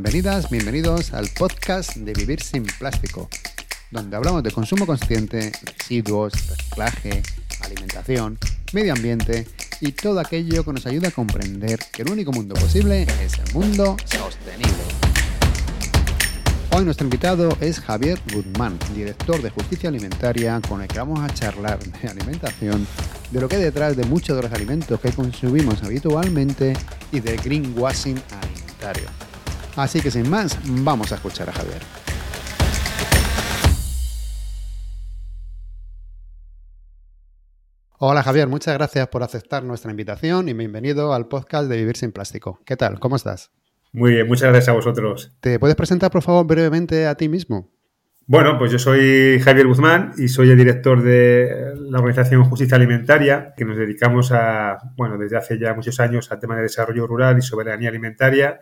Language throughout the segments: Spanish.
Bienvenidas, bienvenidos al podcast de Vivir sin Plástico, donde hablamos de consumo consciente, residuos, reciclaje, alimentación, medio ambiente y todo aquello que nos ayuda a comprender que el único mundo posible es el mundo sostenible. Hoy nuestro invitado es Javier Guzmán, director de Justicia Alimentaria, con el que vamos a charlar de alimentación, de lo que hay detrás de muchos de los alimentos que consumimos habitualmente y del greenwashing alimentario. Así que sin más, vamos a escuchar a Javier. Hola Javier, muchas gracias por aceptar nuestra invitación y bienvenido al podcast de Vivir sin Plástico. ¿Qué tal? ¿Cómo estás? Muy bien, muchas gracias a vosotros. ¿Te puedes presentar, por favor, brevemente a ti mismo? Bueno, pues yo soy Javier Guzmán y soy el director de la organización Justicia Alimentaria, que nos dedicamos a, bueno, desde hace ya muchos años al tema de desarrollo rural y soberanía alimentaria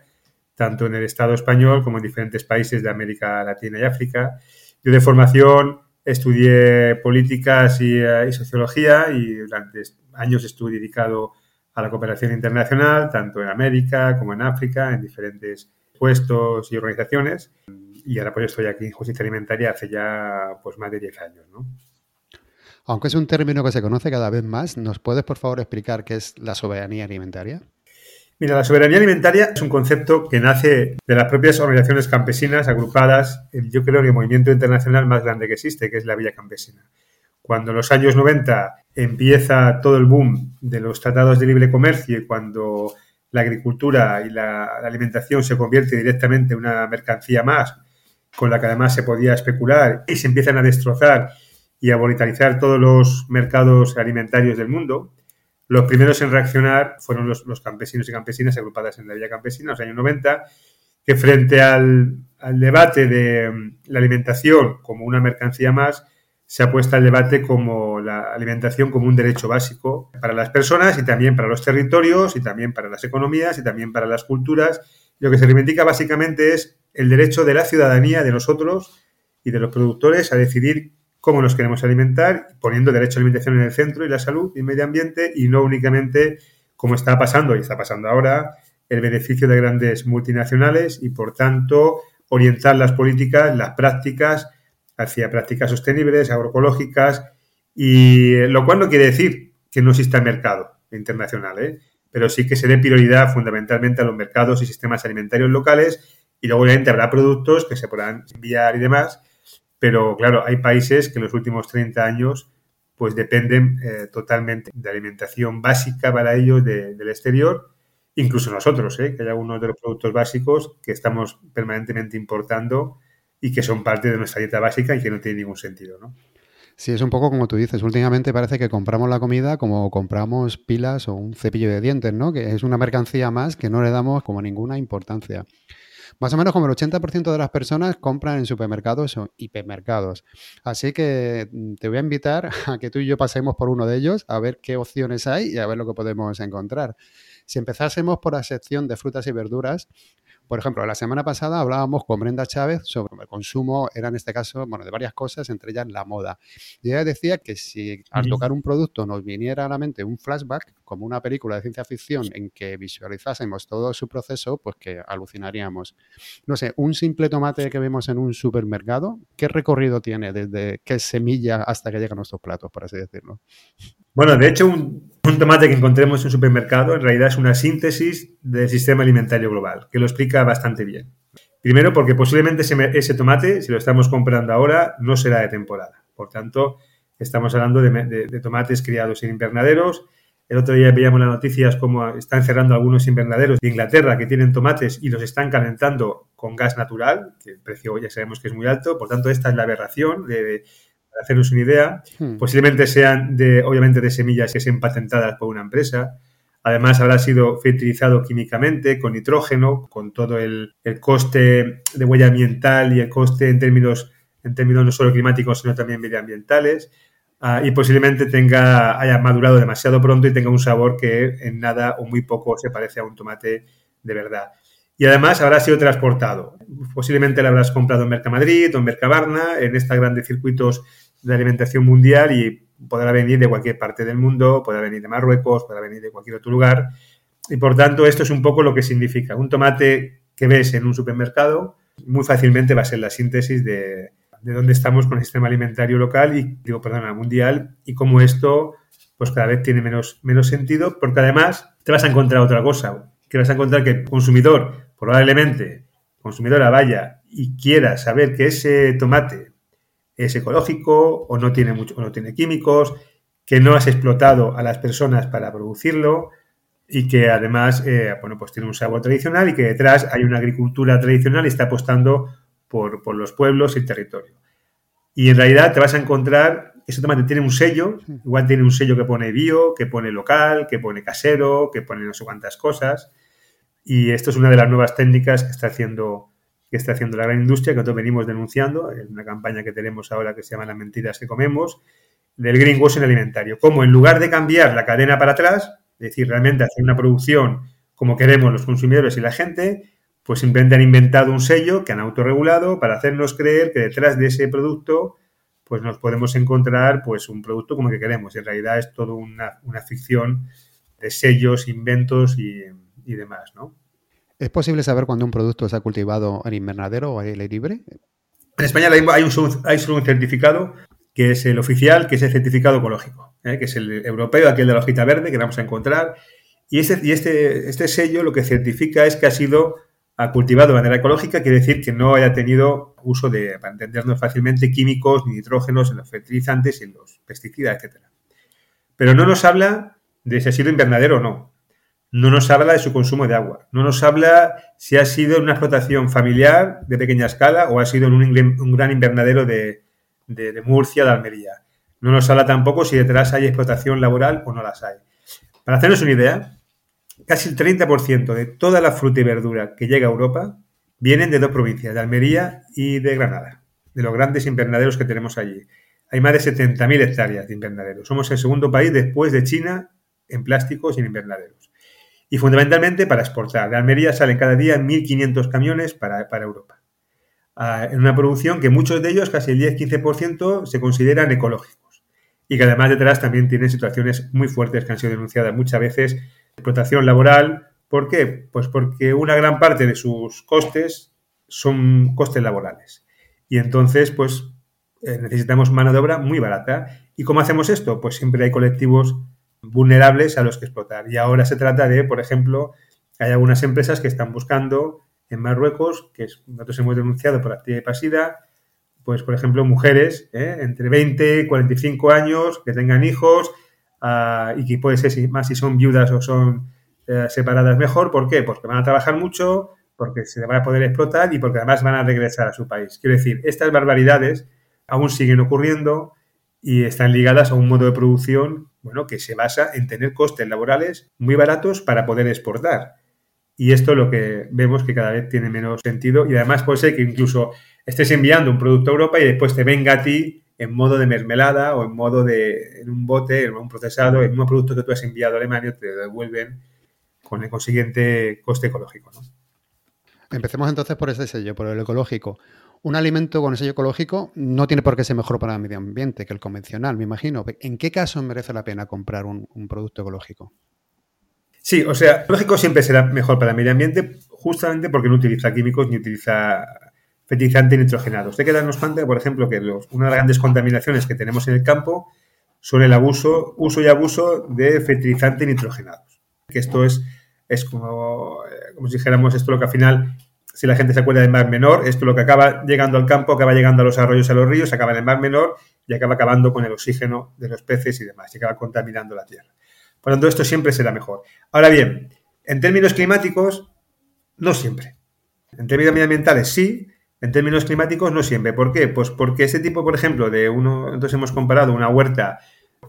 tanto en el Estado español como en diferentes países de América Latina y África. Yo de formación estudié políticas y, eh, sociología y durante años estuve dedicado a la cooperación internacional, tanto en América como en África, en diferentes puestos y organizaciones. Y ahora pues estoy aquí en Justicia Alimentaria hace ya pues más de 10 años. Aunque es un término que se conoce cada vez más, ¿nos puedes por favor explicar qué es la soberanía alimentaria? Mira, la soberanía alimentaria es un concepto que nace de las propias organizaciones campesinas agrupadas yo creo, el movimiento internacional más grande que existe, que es la Villa Campesina. Cuando en los años 90 empieza todo el boom de los tratados de libre comercio y cuando la agricultura y la, alimentación se convierte directamente en una mercancía más, con la que además se podía especular y se empiezan a destrozar y a volatilizar todos los mercados alimentarios del mundo, los primeros en reaccionar fueron los, campesinos y campesinas agrupadas en la Villa Campesina en los años 90, que frente al, debate de mm, la alimentación como una mercancía más, se ha puesto al debate como la alimentación como un derecho básico para las personas y también para los territorios y también para las economías y también para las culturas. Lo que se reivindica básicamente es el derecho de la ciudadanía, de nosotros y de los productores a decidir cómo nos queremos alimentar, poniendo derecho a alimentación en el centro y la salud y el medio ambiente y no únicamente como está pasando y está pasando ahora el beneficio de grandes multinacionales y por tanto orientar las políticas, las prácticas hacia prácticas sostenibles, agroecológicas y lo cual no quiere decir que no exista mercado internacional, ¿eh? pero sí que se dé prioridad fundamentalmente a los mercados y sistemas alimentarios locales y luego obviamente habrá productos que se podrán enviar y demás pero claro, hay países que en los últimos 30 años pues dependen eh, totalmente de alimentación básica para ellos del exterior, incluso nosotros, ¿eh? que hay algunos de los productos básicos que estamos permanentemente importando y que son parte de nuestra dieta básica y que no tiene ningún sentido, ¿no? Sí, es un poco como tú dices. Últimamente parece que compramos la comida como compramos pilas o un cepillo de dientes, ¿no? Que es una mercancía más que no le damos como ninguna importancia. Más o menos como el 80% de las personas compran en supermercados o hipermercados. Así que mm, te voy a invitar a que tú y yo pasemos por uno de ellos a ver qué opciones hay y a ver lo que podemos encontrar. Si empezásemos por la sección de frutas y verduras, por ejemplo, la semana pasada hablábamos con Brenda Chávez sobre el consumo, era en este caso, bueno, de varias cosas, entre ellas la moda. Y ella decía que si al tocar un producto nos viniera a la mente un flashback, como una película de ciencia ficción en que visualizásemos todo su proceso, pues que alucinaríamos. No sé, un simple tomate que vemos en un supermercado, ¿qué recorrido tiene desde qué semilla hasta que llegan nuestros platos, por así decirlo? Bueno, de hecho, un, tomate que encontremos en un supermercado en realidad es una síntesis del sistema alimentario global, que lo explica bastante bien. Primero, porque posiblemente ese, tomate, si lo estamos comprando ahora, no será de temporada. Por tanto, estamos hablando de, tomates criados en invernaderos. El otro día veíamos las noticias como están cerrando algunos invernaderos de Inglaterra que tienen tomates y los están calentando con gas natural, que el precio ya sabemos que es muy alto. Por tanto, esta es la aberración de, haceros una idea, hmm. posiblemente sean de, obviamente, de semillas que sean patentadas por una empresa. Además, habrá sido fertilizado químicamente con nitrógeno, con todo el, coste de huella ambiental y el coste en términos, en términos no solo climáticos, sino también medioambientales. Ah, y posiblemente tenga, haya madurado demasiado pronto y tenga un sabor que en nada o muy poco se parece a un tomate de verdad. Y además habrá sido transportado. Posiblemente lo habrás comprado en Mercamadrid o en Mercabarna, en estos grandes circuitos de alimentación mundial y podrá venir de cualquier parte del mundo, podrá venir de Marruecos, podrá venir de cualquier otro lugar. Y por tanto, esto es un poco lo que significa. Un tomate que ves en un supermercado, muy fácilmente va a ser la síntesis de, de dónde estamos con el sistema alimentario local y, digo, perdona, mundial, y cómo esto pues cada vez tiene menos, menos sentido, porque además te vas a encontrar otra cosa, que vas a encontrar que el consumidor, probablemente, consumidora vaya y quiera saber que ese tomate es ecológico o no tiene mucho, o no tiene químicos, que no has explotado a las personas para producirlo y que además, eh, bueno, pues tiene un sabor tradicional y que detrás hay una agricultura tradicional y está apostando por, por los pueblos y el territorio. Y en realidad te vas a encontrar, ese tomate tiene un sello, igual tiene un sello que pone bio, que pone local, que pone casero, que pone no sé cuántas cosas. Y esto es una de las nuevas técnicas que está haciendo, que está haciendo la gran industria, que nosotros venimos denunciando en una campaña que tenemos ahora que se llama Las mentiras que comemos, del greenwashing alimentario. Como en lugar de cambiar la cadena para atrás, es decir, realmente hacer una producción como queremos los consumidores y la gente, pues simplemente han inventado un sello que han autorregulado para hacernos creer que detrás de ese producto pues nos podemos encontrar pues un producto como el que queremos. En realidad es todo una, ficción de sellos, inventos y, demás, ¿no? ¿Es posible saber cuándo un producto se ha cultivado en invernadero o aire libre? En España hay un, certificado que es el oficial, que es el certificado ecológico, ¿eh? que es el europeo, aquel de la hojita verde que vamos a encontrar. Y, este, este, este sello lo que certifica es que ha sido cultivado de manera ecológica quiere decir que no haya tenido uso de, para entendernos fácilmente, químicos ni nitrógenos en los fertilizantes en los pesticidas, etc. Pero no nos habla de si ha sido invernadero o no. No nos habla de su consumo de agua. No nos habla si ha sido una explotación familiar de pequeña escala o ha sido en un, gran invernadero de, de Murcia, de Almería. No nos habla tampoco si detrás hay explotación laboral o no las hay. Para hacernos una idea, casi el 30% de toda la fruta y verdura que llega a Europa vienen de dos provincias, de Almería y de Granada, de los grandes invernaderos que tenemos allí. Hay más de 70.000 hectáreas de invernaderos. Somos el segundo país después de China en plásticos y en invernaderos. Y fundamentalmente para exportar. De Almería salen cada día 1.500 camiones para, Europa. Ah, en una producción que muchos de ellos, casi el 10-15%, se consideran ecológicos. Y que además detrás también tienen situaciones muy fuertes que han sido denunciadas muchas veces explotación laboral. ¿Por qué? Pues porque una gran parte de sus costes son costes laborales. Y entonces, pues eh, necesitamos mano de obra muy barata. ¿Y cómo hacemos esto? Pues siempre hay colectivos vulnerables a los que explotar. Y ahora se trata de, por ejemplo, hay algunas empresas que están buscando en Marruecos, que nosotros hemos denunciado por actividad pasida, pues por ejemplo mujeres ¿eh? entre 20 y 45 años que tengan hijos Ah, y que puede ser si, más si son viudas o son eh, separadas mejor. ¿Por qué? Porque van a trabajar mucho, porque se van a poder explotar y porque además van a regresar a su país. Quiero decir, estas barbaridades aún siguen ocurriendo y están ligadas a un modo de producción bueno, que se basa en tener costes laborales muy baratos para poder exportar. Y esto lo que vemos que cada vez tiene menos sentido y además puede ser que incluso estés enviando un producto a Europa y después te venga a ti en modo de mermelada o en modo de en un bote, en un procesado, en un producto que tú has enviado a Alemania, te devuelven con el consiguiente coste ecológico. Empecemos entonces por ese sello, por el ecológico. Un alimento con el sello ecológico no tiene por qué ser mejor para el medio ambiente que el convencional, me imagino. ¿En qué caso merece la pena comprar un, producto ecológico? Sí, o sea, ecológico siempre será mejor para el medio ambiente justamente porque no utiliza químicos ni utiliza fertilizante nitrogenado. Usted que darnos cuenta, por ejemplo, que una de las grandes contaminaciones que tenemos en el campo son el abuso, uso y abuso de fertilizantes nitrogenados. Que esto es, es como, eh, como si dijéramos, esto lo que al final, si la gente se acuerda del mar menor, esto lo que acaba llegando al campo, acaba llegando a los arroyos, a los ríos, acaba en el mar menor y acaba acabando con el oxígeno de los peces y demás, y acaba contaminando la tierra. Por lo tanto, esto siempre será mejor. Ahora bien, en términos climáticos, no siempre. En términos medioambientales sí, en términos climáticos no siempre. ¿Por qué? Pues porque ese tipo, por ejemplo, de uno, entonces hemos comparado una huerta,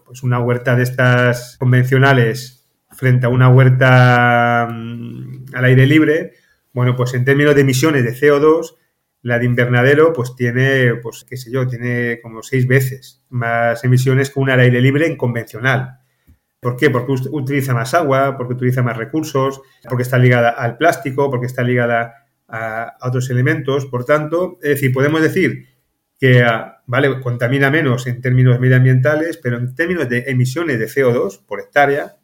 pues una huerta de estas convencionales frente a una huerta mm, al aire libre, bueno, pues en términos de emisiones de CO2, la de invernadero pues tiene, pues qué sé yo, tiene como seis veces más emisiones que una al aire libre en convencional. ¿Por qué? Porque utiliza más agua, porque utiliza más recursos, porque está ligada al plástico, porque está ligada a, otros elementos. Por tanto, es decir, podemos decir que, ah, vale, contamina menos en términos medioambientales, pero en términos de emisiones de CO2 por hectárea,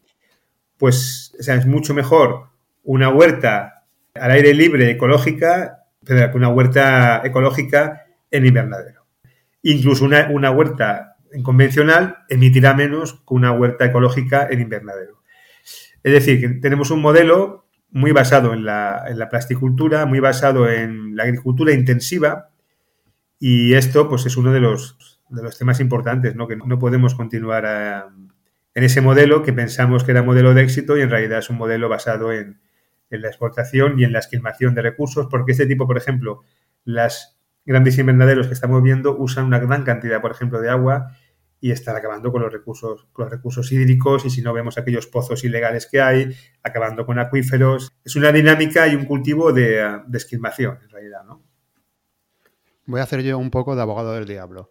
pues es mucho mejor una huerta al aire libre ecológica, una huerta ecológica en invernadero. Incluso una, una huerta convencional emitirá menos que una huerta ecológica en invernadero. Es decir, que tenemos un modelo muy basado en la, en la plasticultura, muy basado en la agricultura intensiva, y esto pues es uno de los, de los temas importantes, ¿no? que no podemos continuar a, en ese modelo que pensamos que era modelo de éxito y en realidad es un modelo basado en, la exportación y en la esquilmación de recursos, porque este tipo, por ejemplo, las grandes invernaderos que estamos viendo usan una gran cantidad, por ejemplo, de agua y están acabando con los recursos, con los recursos hídricos y si no vemos aquellos pozos ilegales que hay, acabando con acuíferos. Es una dinámica y un cultivo de, de esquilmación, en realidad, ¿no? Voy a hacer yo un poco de abogado del diablo.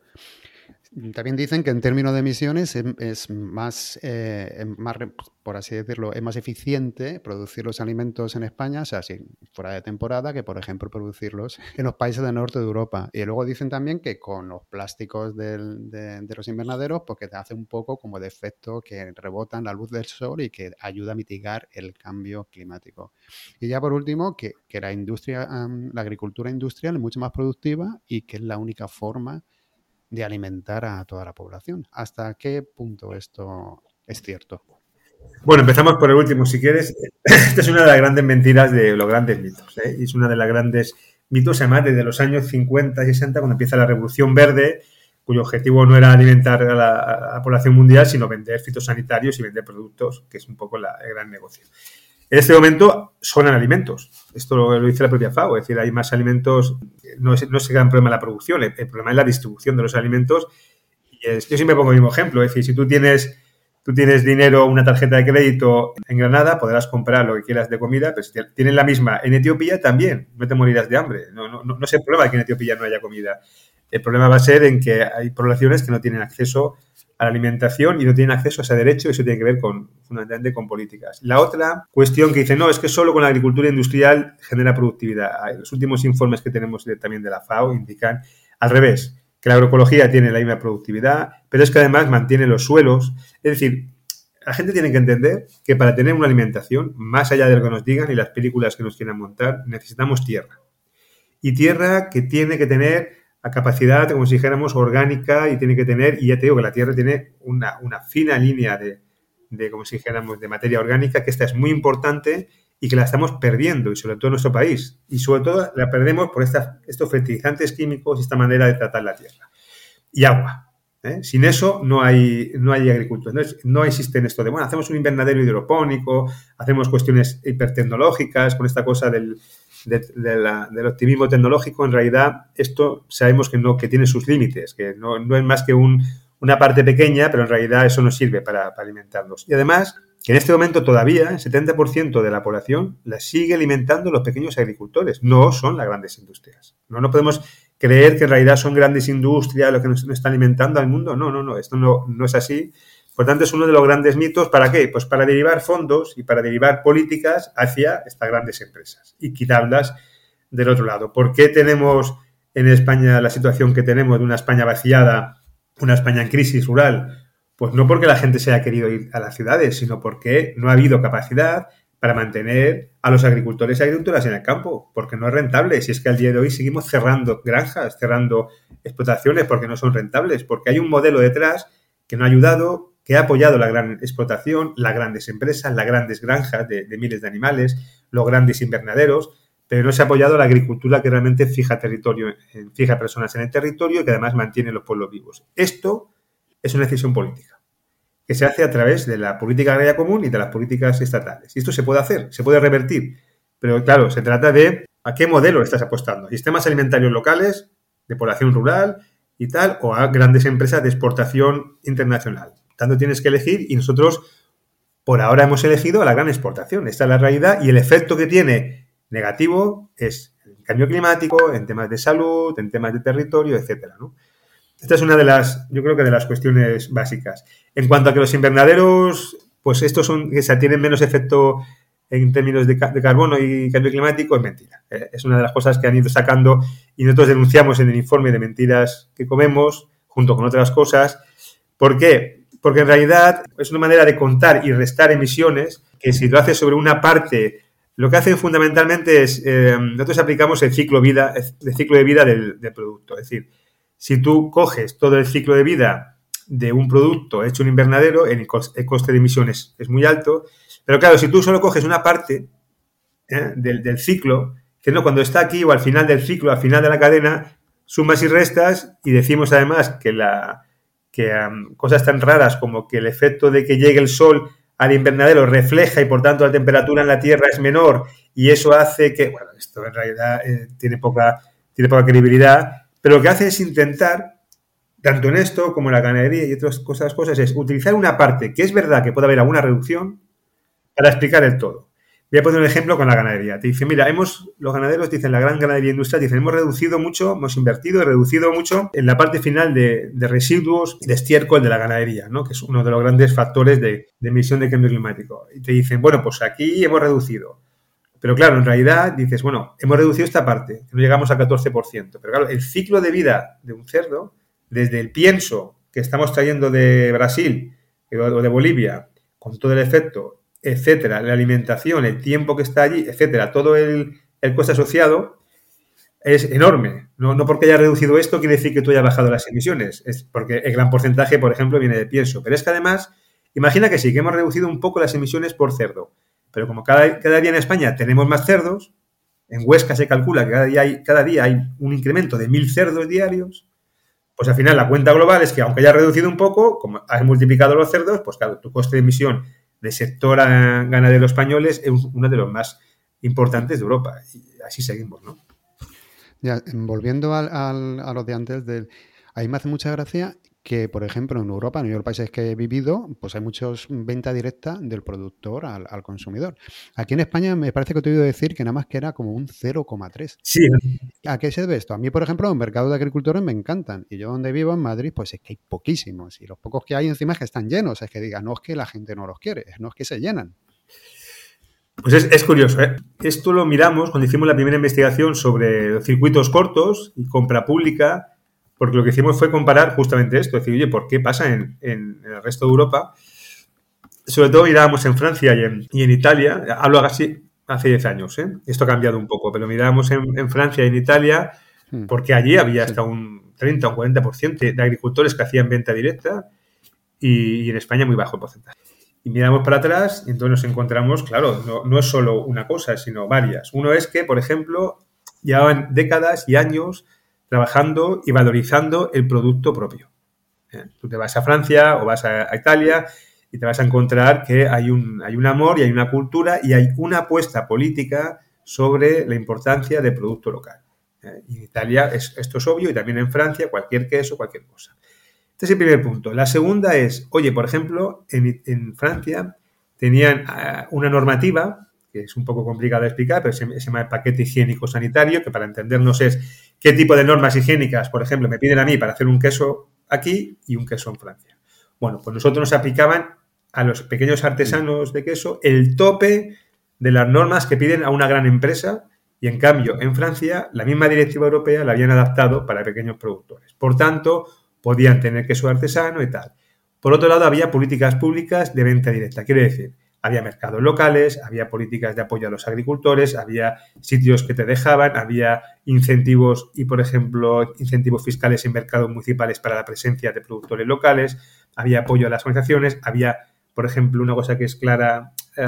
También dicen que en términos de emisiones es, más, eh, más, por así decirlo, es más eficiente producir los alimentos en España, o sea, si fuera de temporada, que por ejemplo producirlos en los países del norte de Europa. Y luego dicen también que con los plásticos de, los invernaderos, porque te hace un poco como de efecto que rebotan la luz del sol y que ayuda a mitigar el cambio climático. Y ya por último, que, la industria, la agricultura industrial es mucho más productiva y que es la única forma de alimentar a toda la población. ¿Hasta qué punto esto es cierto? Bueno, empezamos por el último, si quieres. Esta es una de las grandes mentiras de los grandes mitos. ¿eh? es una de las grandes mitos, además, desde los años 50 y 60, cuando empieza la Revolución Verde, cuyo objetivo no era alimentar a la, población mundial, sino vender fitosanitarios y vender productos, que es un poco el gran negocio. En este momento sobran alimentos. Esto lo, dice la propia FAO, es decir, hay más alimentos, no es, no es el gran problema la producción, el, problema es la distribución de los alimentos. Y yo siempre pongo el mismo ejemplo, es decir, si tú tienes, tú tienes dinero, una tarjeta de crédito en Granada, podrás comprar lo que quieras de comida, pero si tienes la misma en Etiopía también, no te morirás de hambre. No, no, no, no es el problema que en Etiopía no haya comida. El problema va a ser en que hay poblaciones que no tienen acceso a la alimentación y no tienen acceso a ese derecho y eso tiene que ver con, fundamentalmente con políticas. La otra cuestión que dice, no, es que solo con la agricultura industrial genera productividad. Los últimos informes que tenemos también de la FAO indican al revés, que la agroecología tiene la misma productividad, pero es que además mantiene los suelos. Es decir, la gente tiene que entender que para tener una alimentación, más allá de lo que nos digan y las películas que nos quieran montar, necesitamos tierra. Y tierra que tiene que tener a capacidad, como si dijéramos, orgánica y tiene que tener, y ya te digo que la Tierra tiene una, fina línea de, de, como si dijéramos, de materia orgánica, que esta es muy importante y que la estamos perdiendo, y sobre todo en nuestro país. Y sobre todo la perdemos por estos fertilizantes químicos y esta manera de tratar la tierra. Y agua. ¿eh? Sin eso no hay, no hay agricultura. No, no existe esto de, bueno, hacemos un invernadero hidropónico, hacemos cuestiones hipertecnológicas con esta cosa del, del optimismo tecnológico, en realidad esto sabemos que no, que tiene sus límites, que no, es más que una parte pequeña, pero en realidad eso no sirve para, alimentarlos. Y además, que en este momento todavía el 70% de la población la sigue alimentando los pequeños agricultores, no son las grandes industrias. No, no podemos creer que en realidad son grandes industrias lo que nos, están alimentando al mundo. No, no, no, esto no, no es así. Por tanto, es uno de los grandes mitos. ¿Para qué? Pues para derivar fondos y para derivar políticas hacia estas grandes empresas y quitarlas del otro lado. ¿Por qué tenemos en España la situación que tenemos de una España vaciada, una España en crisis rural? Pues no porque la gente se haya querido ir a las ciudades, sino porque no ha habido capacidad para mantener a los agricultores y agricultoras en el campo, porque no es rentable. Si es que al día de hoy seguimos cerrando granjas, cerrando explotaciones porque no son rentables, porque hay un modelo detrás que no ha ayudado, que ha apoyado la gran explotación, las grandes empresas, las grandes granjas de, miles de animales, los grandes invernaderos, pero no se ha apoyado la agricultura que realmente fija territorio, fija personas en el territorio y que además mantiene los pueblos vivos. Esto es una decisión política que se hace a través de la política agraria común y de las políticas estatales. Y esto se puede hacer, se puede revertir, pero claro, se trata de a qué modelo estás apostando. Sistemas alimentarios locales, de población rural y tal, o a grandes empresas de exportación internacional tanto tienes que elegir y nosotros por ahora hemos elegido a la gran exportación. Esta es la realidad y el efecto que tiene negativo es el cambio climático, en temas de salud, en temas de territorio, etcétera, Esta es una de las, yo creo que de las cuestiones básicas. En cuanto a que los invernaderos, pues estos son que se tienen menos efecto en términos de, carbono y cambio climático, es mentira. Eh, es una de las cosas que han ido sacando y nosotros denunciamos en el informe de mentiras que comemos, junto con otras cosas. ¿Por qué? Porque en realidad es una manera de contar y restar emisiones que si lo haces sobre una parte lo que hacen fundamentalmente es, eh, nosotros aplicamos el ciclo, vida, el ciclo de vida del, producto. Es decir, si tú coges todo el ciclo de vida de un producto hecho en invernadero, el coste de emisiones es muy alto. Pero claro, si tú solo coges una parte ¿eh? del, ciclo, que no cuando está aquí o al final del ciclo, al final de la cadena, sumas y restas y decimos además que, la, que cosas tan raras como que el efecto de que llegue el sol al invernadero refleja y por tanto la temperatura en la Tierra es menor y eso hace que, bueno, esto en realidad eh, tiene, poca, tiene poca credibilidad, pero lo que hace es intentar, tanto en esto como en la ganadería y otras cosas, cosas, es utilizar una parte que es verdad que puede haber alguna reducción para explicar el todo. Voy a poner un ejemplo con la ganadería. Te dicen, mira, hemos, los ganaderos dicen, la gran ganadería industrial, dicen, hemos reducido mucho, hemos invertido y reducido mucho en la parte final de, residuos de estiércol de la ganadería, ¿no? que es uno de los grandes factores de, emisión de cambio climático. Y te dicen, bueno, pues aquí hemos reducido. Pero claro, en realidad dices, bueno, hemos reducido esta parte, no llegamos al 14%. Pero claro, el ciclo de vida de un cerdo, desde el pienso que estamos trayendo de Brasil o de Bolivia, con todo el efecto etcétera, la alimentación, el tiempo que está allí, etcétera, todo el, coste asociado es enorme. No, no, porque haya reducido esto quiere decir que tú hayas bajado las emisiones, es porque el gran porcentaje, por ejemplo, viene de pienso. Pero es que además, imagina que sí, que hemos reducido un poco las emisiones por cerdo, pero como cada, cada día en España tenemos más cerdos, en Huesca se calcula que cada día hay, cada día hay un incremento de mil cerdos diarios, pues al final la cuenta global es que aunque haya reducido un poco, como has multiplicado los cerdos, pues claro, tu coste de emisión de sector ganadero españoles es uno de los más importantes de Europa. Y así seguimos, ¿no? Ya, volviendo al, a los de antes, del, ahí me hace mucha gracia que, por ejemplo, en Europa, en los países que he vivido, pues hay muchos venta directa del productor al, consumidor. Aquí en España me parece que te he oído decir que nada más que era como un 0,3. Sí. ¿A qué se debe esto? A mí, por ejemplo, los mercados de agricultores me encantan. Y yo donde vivo, en Madrid, pues es que hay poquísimos. Y los pocos que hay encima es que están llenos. Es que diga, no es que la gente no los quiere, no es que se llenan. Pues es, curioso, ¿eh? Esto lo miramos cuando hicimos la primera investigación sobre circuitos cortos y compra pública porque lo que hicimos fue comparar justamente esto, decir, oye, ¿por qué pasa en, el resto de Europa? Sobre todo mirábamos en Francia y en, Italia, hablo así hace 10 años, ¿eh? esto ha cambiado un poco, pero mirábamos en, Francia y en Italia hmm. porque allí había hasta un 30 o 40% de agricultores que hacían venta directa y, en España muy bajo el porcentaje. Y miramos para atrás y entonces nos encontramos, claro, no, no, es solo una cosa, sino varias. Uno es que, por ejemplo, llevaban décadas y años trabajando y valorizando el producto propio. Tú te vas a Francia o vas a, Italia y te vas a encontrar que hay un, hay un amor y hay una cultura y hay una apuesta política sobre la importancia del producto local. En Italia esto es obvio y también en Francia cualquier queso, cualquier cosa. Este es el primer punto. La segunda es, oye, por ejemplo, en, Francia tenían ah, una normativa que es un poco complicado de explicar, pero se, llama el paquete higiénico sanitario, que para entendernos es qué tipo de normas higiénicas, por ejemplo, me piden a mí para hacer un queso aquí y un queso en Francia. Bueno, pues nosotros nos aplicaban a los pequeños artesanos de queso el tope de las normas que piden a una gran empresa y en cambio en Francia la misma directiva europea la habían adaptado para pequeños productores. Por tanto, podían tener queso artesano y tal. Por otro lado, había políticas públicas de venta directa. Quiere decir, había mercados locales, había políticas de apoyo a los agricultores, había sitios que te dejaban, había incentivos y, por ejemplo, incentivos fiscales en mercados municipales para la presencia de productores locales, había apoyo a las organizaciones, había, por ejemplo, una cosa que es clara, eh,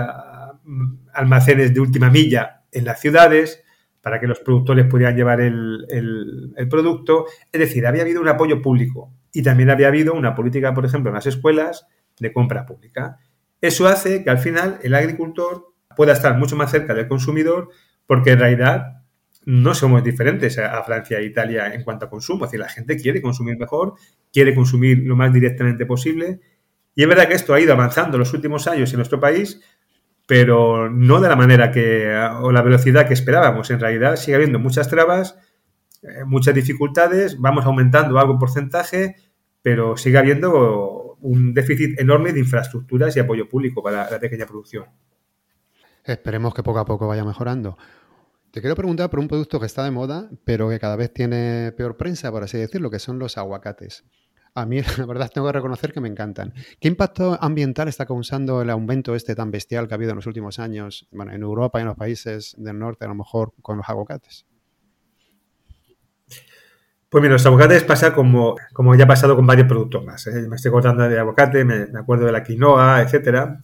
almacenes de última milla en las ciudades para que los productores pudieran llevar el, el producto. Es decir, había habido un apoyo público y también había habido una política, por ejemplo, en las escuelas de compra pública. Eso hace que al final el agricultor pueda estar mucho más cerca del consumidor porque en realidad no somos diferentes a Francia e Italia en cuanto a consumo. Es decir, la gente quiere consumir mejor, quiere consumir lo más directamente posible. Y es verdad que esto ha ido avanzando en los últimos años en nuestro país, pero no de la manera que, o la velocidad que esperábamos. En realidad sigue habiendo muchas trabas, eh, muchas dificultades, vamos aumentando algo en porcentaje, pero sigue habiendo un déficit enorme de infraestructuras y apoyo público para la pequeña producción. Esperemos que poco a poco vaya mejorando. Te quiero preguntar por un producto que está de moda, pero que cada vez tiene peor prensa, por así decirlo, que son los aguacates. A mí, la verdad, tengo que reconocer que me encantan. ¿Qué impacto ambiental está causando el aumento este tan bestial que ha habido en los últimos años, bueno, en Europa y en los países del norte, a lo mejor con los aguacates? Pues mira, los aguacates pasa como, como ya ha pasado con varios productos más. ¿eh? Me estoy cortando de aguacate, me, acuerdo de la quinoa, etcétera.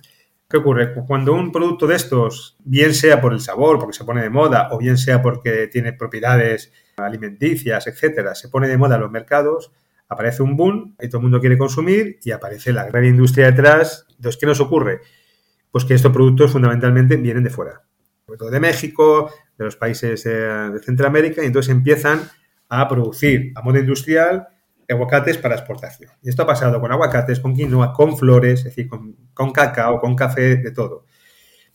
¿Qué ocurre? Cuando un producto de estos, bien sea por el sabor, porque se pone de moda, o bien sea porque tiene propiedades alimenticias, etcétera, se pone de moda en los mercados, aparece un boom y todo el mundo quiere consumir y aparece la gran industria detrás. Entonces, ¿qué nos ocurre? Pues que estos productos fundamentalmente vienen de fuera, sobre todo de México, de los países de Centroamérica, y entonces empiezan a producir a modo industrial aguacates para exportación. Y esto ha pasado con aguacates, con quinoa, con flores, es decir, con, con cacao, con café, de todo.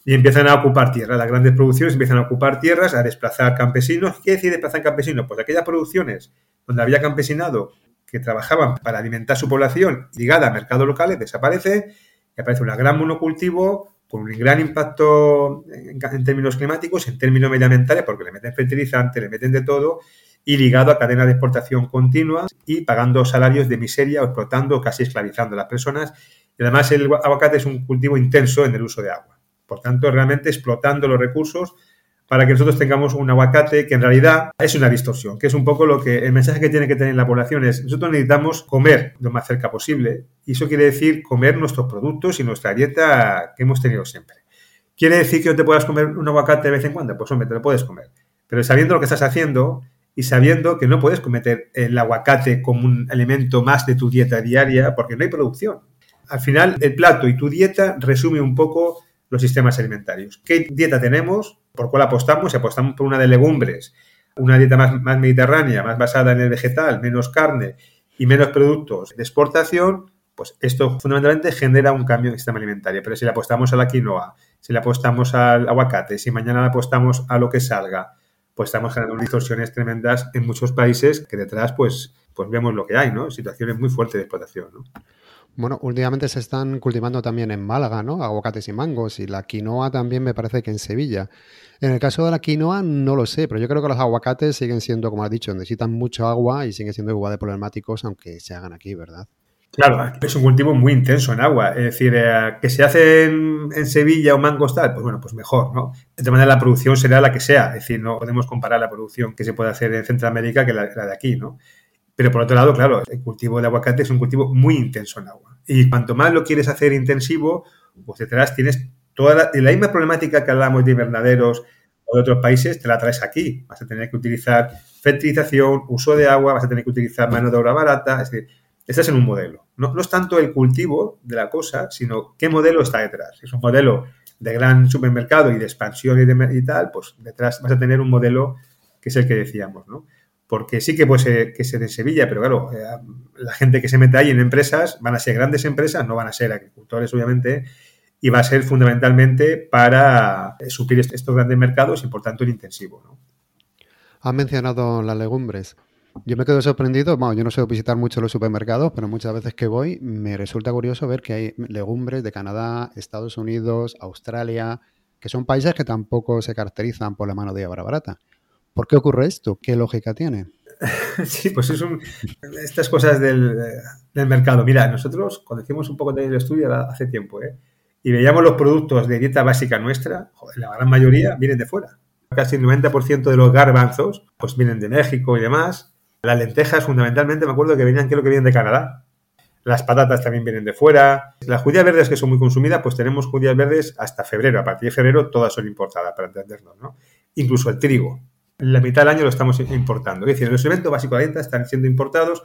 Y empiezan a ocupar tierras, las grandes producciones empiezan a ocupar tierras, a desplazar campesinos. ¿Qué decir desplazar campesinos? Pues aquellas producciones donde había campesinado que trabajaban para alimentar su población ligada a mercados locales desaparece y aparece un gran monocultivo con un gran impacto en, términos climáticos, en términos medioambientales, porque le meten fertilizante, le meten de todo, y ligado a cadenas de exportación continuas y pagando salarios de miseria o explotando o casi esclavizando a las personas. Y además el aguacate es un cultivo intenso en el uso de agua. Por tanto, realmente explotando los recursos para que nosotros tengamos un aguacate que en realidad es una distorsión, que es un poco lo que el mensaje que tiene que tener la población es nosotros necesitamos comer lo más cerca posible y eso quiere decir comer nuestros productos y nuestra dieta que hemos tenido siempre. ¿Quiere decir que no te puedas comer un aguacate de vez en cuando? Pues hombre, te lo puedes comer. Pero sabiendo lo que estás haciendo y sabiendo que no puedes cometer el aguacate como un elemento más de tu dieta diaria porque no hay producción. Al final, el plato y tu dieta resume un poco los sistemas alimentarios. ¿Qué dieta tenemos? ¿Por cuál apostamos? Si apostamos por una de legumbres, una dieta más, más mediterránea, más basada en el vegetal, menos carne y menos productos de exportación, pues esto fundamentalmente genera un cambio en el sistema alimentario. Pero si le apostamos a la quinoa, si le apostamos al aguacate, si mañana le apostamos a lo que salga, pues estamos generando distorsiones tremendas en muchos países que detrás pues, pues vemos lo que hay, ¿no? Situaciones muy fuertes de explotación, ¿no? Bueno, últimamente se están cultivando también en Málaga, ¿no? Aguacates y mangos y la quinoa también me parece que en Sevilla. En el caso de la quinoa no lo sé, pero yo creo que los aguacates siguen siendo, como has dicho, necesitan mucho agua y siguen siendo igual de problemáticos aunque se hagan aquí, ¿verdad? Claro, es un cultivo muy intenso en agua. Es decir, eh, que se hace en, en, Sevilla o mangos tal, pues bueno, pues mejor, ¿no? De manera la producción será la que sea. Es decir, no podemos comparar la producción que se puede hacer en Centroamérica que la, la de aquí, ¿no? Pero por otro lado, claro, el cultivo de aguacate es un cultivo muy intenso en agua. Y cuanto más lo quieres hacer intensivo, pues detrás tienes toda la, la misma problemática que hablamos de invernaderos o de otros países, te la traes aquí. Vas a tener que utilizar fertilización, uso de agua, vas a tener que utilizar mano de obra barata. Es decir, estás en un modelo. No, es tanto el cultivo de la cosa, sino qué modelo está detrás. Es un modelo de gran supermercado y de expansión y, de, tal, pues detrás vas a tener un modelo que es el que decíamos, ¿no? porque sí que puede ser que ser en Sevilla, pero claro, eh, la gente que se mete ahí en empresas van a ser grandes empresas, no van a ser agricultores, obviamente, y va a ser fundamentalmente para suplir estos grandes mercados y por tanto el intensivo. ¿no? Has mencionado las legumbres. Yo me quedo sorprendido, bueno, yo no sé visitar mucho los supermercados, pero muchas veces que voy me resulta curioso ver que hay legumbres de Canadá, Estados Unidos, Australia, que son países que tampoco se caracterizan por la mano de obra barata. ¿Por qué ocurre esto? ¿Qué lógica tiene? Sí, pues es un, estas cosas del, del, mercado. Mira, nosotros cuando hicimos un poco de estudio hace tiempo, ¿eh? y veíamos los productos de dieta básica nuestra, la gran mayoría vienen de fuera. Casi el 90% de los garbanzos pues vienen de México y demás. Las lentejas fundamentalmente me acuerdo que venían, creo que vienen de Canadá. Las patatas también vienen de fuera. Las judías verdes que son muy consumidas, pues tenemos judías verdes hasta febrero. A partir de febrero todas son importadas, para entendernos, ¿no? Incluso el trigo la mitad del año lo estamos importando. Es decir, los elementos básicos de están siendo importados.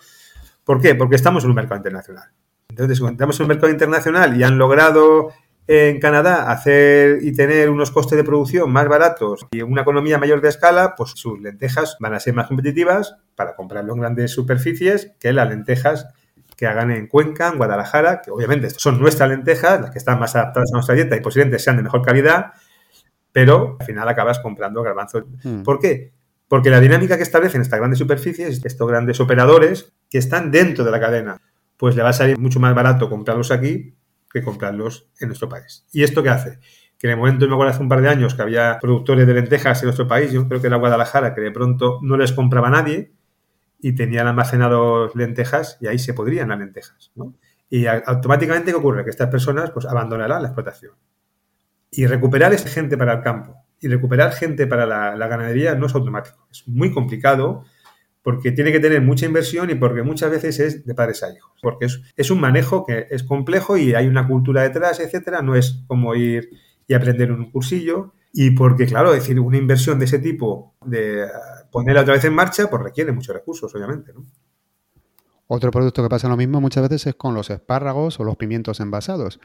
¿Por qué? Porque estamos en un mercado internacional. Entonces, cuando estamos en un mercado internacional y han logrado en Canadá hacer y tener unos costes de producción más baratos y una economía mayor de escala, pues sus lentejas van a ser más competitivas para comprarlo en grandes superficies que las lentejas que hagan en Cuenca, en Guadalajara, que obviamente son nuestras lentejas, las que están más adaptadas a nuestra dieta y posiblemente sean de mejor calidad, pero al final acabas comprando garbanzos. Hmm. ¿Por qué? Porque la dinámica que establecen estas grandes superficies, estos grandes operadores que están dentro de la cadena, pues le va a salir mucho más barato comprarlos aquí que comprarlos en nuestro país. ¿Y esto qué hace? Que en el momento, me acuerdo hace un par de años que había productores de lentejas en nuestro país, yo creo que era Guadalajara, que de pronto no les compraba nadie y tenían almacenados lentejas y ahí se podrían las lentejas. ¿no? Y automáticamente, ¿qué ocurre? Que estas personas pues, abandonarán la explotación. Y recuperar esa gente para el campo y recuperar gente para la, ganadería no es automático. Es muy complicado porque tiene que tener mucha inversión y porque muchas veces es de padres a hijos. Porque es, es un manejo que es complejo y hay una cultura detrás, etcétera. No es como ir y aprender un cursillo. Y porque, claro, decir, una inversión de ese tipo, de ponerla otra vez en marcha, pues requiere muchos recursos, obviamente. ¿no? Otro producto que pasa lo mismo muchas veces es con los espárragos o los pimientos envasados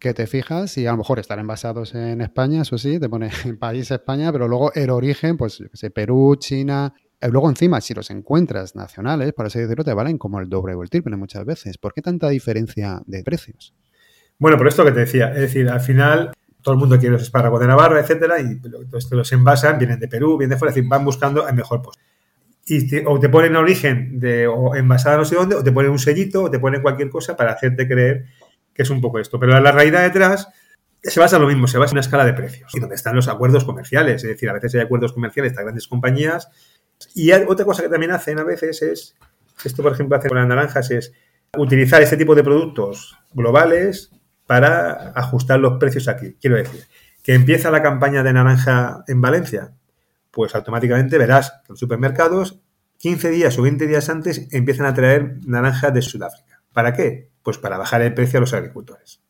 que te fijas y a lo mejor están envasados en España, eso sí, te pone el país España, pero luego el origen, pues, yo sé, Perú, China. Y luego encima, si los encuentras nacionales, por así decirlo, te valen como el doble o el triple muchas veces. ¿Por qué tanta diferencia de precios? Bueno, por esto que te decía, es decir, al final todo el mundo quiere los espárragos de Navarra, etcétera, y esto los envasan, vienen de Perú, vienen de fuera, es decir, van buscando el mejor postre. Y te, o te ponen origen de o envasada no sé dónde, o te ponen un sellito, o te ponen cualquier cosa para hacerte creer que es un poco esto. Pero la realidad detrás se basa en lo mismo, se basa en una escala de precios y donde están los acuerdos comerciales. Es decir, a veces hay acuerdos comerciales de grandes compañías. Y otra cosa que también hacen a veces es, esto por ejemplo hace con las naranjas, es utilizar este tipo de productos globales para ajustar los precios aquí. Quiero decir, que empieza la campaña de naranja en Valencia, pues automáticamente verás que los supermercados 15 días o 20 días antes empiezan a traer naranjas de Sudáfrica. ¿Para qué? Pues para bajar el precio a los agricultores.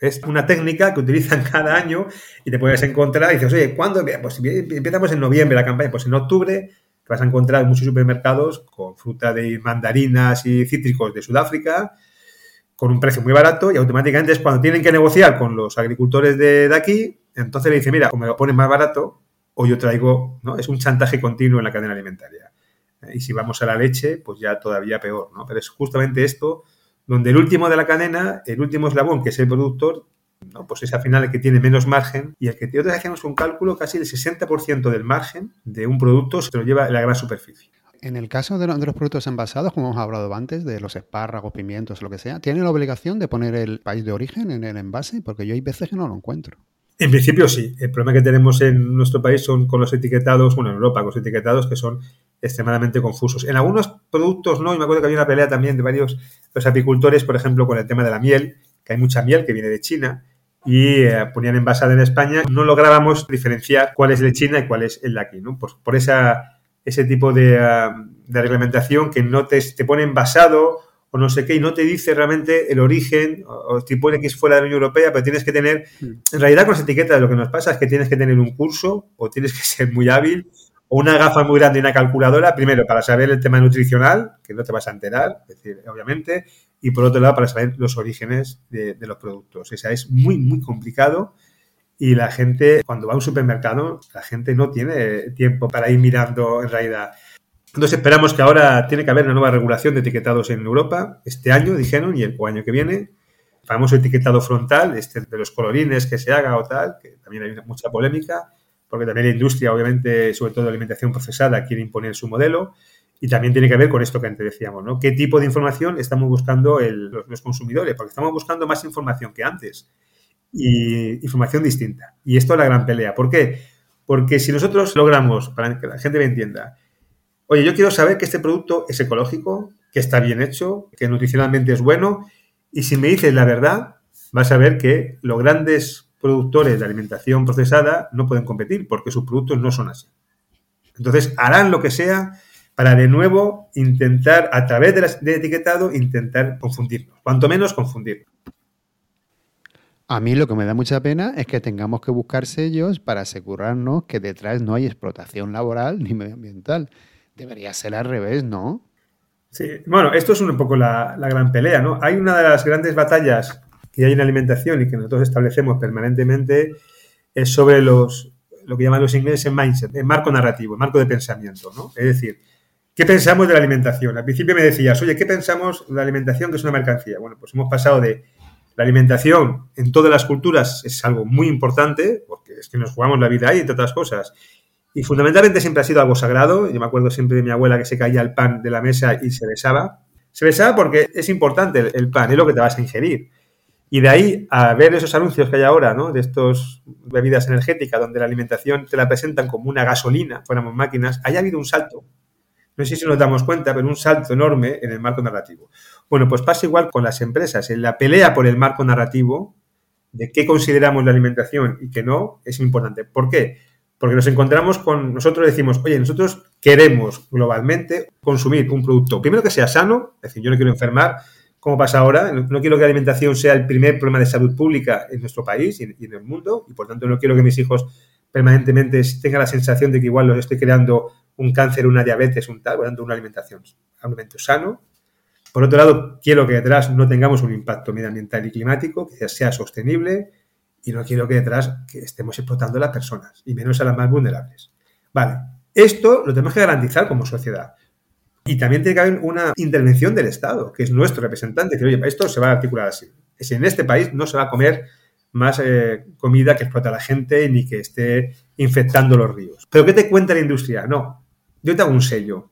Es una técnica que utilizan cada año y te puedes encontrar y dices, oye, ¿cuándo? Pues empezamos en noviembre la campaña, pues en octubre vas a encontrar muchos supermercados con fruta de mandarinas y cítricos de Sudáfrica con un precio muy barato y automáticamente es cuando tienen que negociar con los agricultores de, aquí, entonces le dice, mira, o me lo pones más barato o yo traigo, ¿no? Es un chantaje continuo en la cadena alimentaria. Y si vamos a la leche, pues ya todavía peor, ¿no? Pero es justamente esto donde el último de la cadena, el último eslabón, que es el productor, ¿no? pues es al final el que tiene menos margen y el que nosotros hacemos un cálculo, casi el 60% del margen de un producto se lo lleva la gran superficie. En el caso de, los productos envasados, como hemos hablado antes, de los espárragos, pimientos, lo que sea, ¿tiene la obligación de poner el país de origen en el envase? Porque yo hay veces que no lo encuentro. En principio sí. El problema que tenemos en nuestro país son con los etiquetados, bueno, en Europa, con los etiquetados que son extremadamente confusos. En algunos productos no, y me acuerdo que había una pelea también de varios los apicultores, por ejemplo, con el tema de la miel, que hay mucha miel que viene de China y eh, ponían envasada en España, no lográbamos diferenciar cuál es el de China y cuál es el de aquí, ¿no? Por, por esa, ese tipo de, ah, de, reglamentación que no te, te pone envasado o no sé qué, y no te dice realmente el origen, o, te pone que es fuera de la Unión Europea, pero tienes que tener, en realidad con las etiquetas lo que nos pasa es que tienes que tener un curso o tienes que ser muy hábil o una gafa muy grande y una calculadora, primero para saber el tema nutricional, que no te vas a enterar, es decir, obviamente, y por otro lado para saber los orígenes de, los productos. O sea, es muy, muy complicado y la gente, cuando va a un supermercado, la gente no tiene tiempo para ir mirando en realidad. Entonces esperamos que ahora tiene que haber una nueva regulación de etiquetados en Europa, este año, dijeron, y el año que viene. Famoso etiquetado frontal, este de los colorines que se haga o tal, que también hay mucha polémica porque también la industria, obviamente, sobre todo la alimentación procesada, quiere imponer su modelo. Y también tiene que ver con esto que antes decíamos, ¿no? ¿Qué tipo de información estamos buscando los, consumidores? Porque estamos buscando más información que antes y información distinta. Y esto es la gran pelea. ¿Por qué? Porque si nosotros logramos, para que la gente me entienda, oye, yo quiero saber que este producto es ecológico, que está bien hecho, que nutricionalmente es bueno, y si me dices la verdad, vas a ver que los grandes productores de alimentación procesada no pueden competir porque sus productos no son así. Entonces harán lo que sea para de nuevo intentar, a través del etiquetado, intentar confundirnos, cuanto menos confundirnos. A mí lo que me da mucha pena es que tengamos que buscar sellos para asegurarnos que detrás no hay explotación laboral ni medioambiental. Debería ser al revés, ¿no? Sí, bueno, esto es un poco la, la gran pelea, ¿no? Hay una de las grandes batallas que hay en alimentación y que nosotros establecemos permanentemente es sobre los, lo que llaman los ingleses mindset, el marco narrativo, el marco de pensamiento, ¿no? Es decir, ¿qué pensamos de la alimentación? Al principio me decías, oye, ¿qué pensamos de la alimentación que es una mercancía? Bueno, pues hemos pasado de la alimentación en todas las culturas es algo muy importante, porque es que nos jugamos la vida ahí, entre otras cosas. Y fundamentalmente siempre ha sido algo sagrado. Yo me acuerdo siempre de mi abuela que se caía el pan de la mesa y se besaba. Se besaba porque es importante el, pan, es lo que te vas a ingerir. Y de ahí a ver esos anuncios que hay ahora, ¿no? De estos bebidas energéticas donde la alimentación te la presentan como una gasolina, fuéramos máquinas, haya habido un salto No sé si nos damos cuenta, pero un salto enorme en el marco narrativo. Bueno, pues pasa igual con las empresas. En la pelea por el marco narrativo de qué consideramos la alimentación y qué no es importante. ¿Por qué? Porque nos encontramos con, nosotros decimos, oye, nosotros queremos globalmente consumir un producto, primero que sea sano, es decir, yo no quiero enfermar, como pasa ahora, no quiero que la alimentación sea el primer problema de salud pública en nuestro país y en, el mundo, y por tanto no quiero que mis hijos permanentemente tengan la sensación de que igual los estoy creando un cáncer, una diabetes, un tal, dando una alimentación, alimento sano. Por otro lado, quiero que detrás no tengamos un impacto medioambiental y climático, que sea sostenible, y no quiero que detrás que estemos explotando a las personas, y menos a las más vulnerables. Vale, esto lo tenemos que garantizar como sociedad. Y también tiene que haber una intervención del Estado, que es nuestro representante, que oye, esto se va a articular así. Es en este país no se va a comer más eh, comida que explota a la gente ni que esté infectando los ríos. ¿Pero qué te cuenta la industria? No, yo te hago un sello.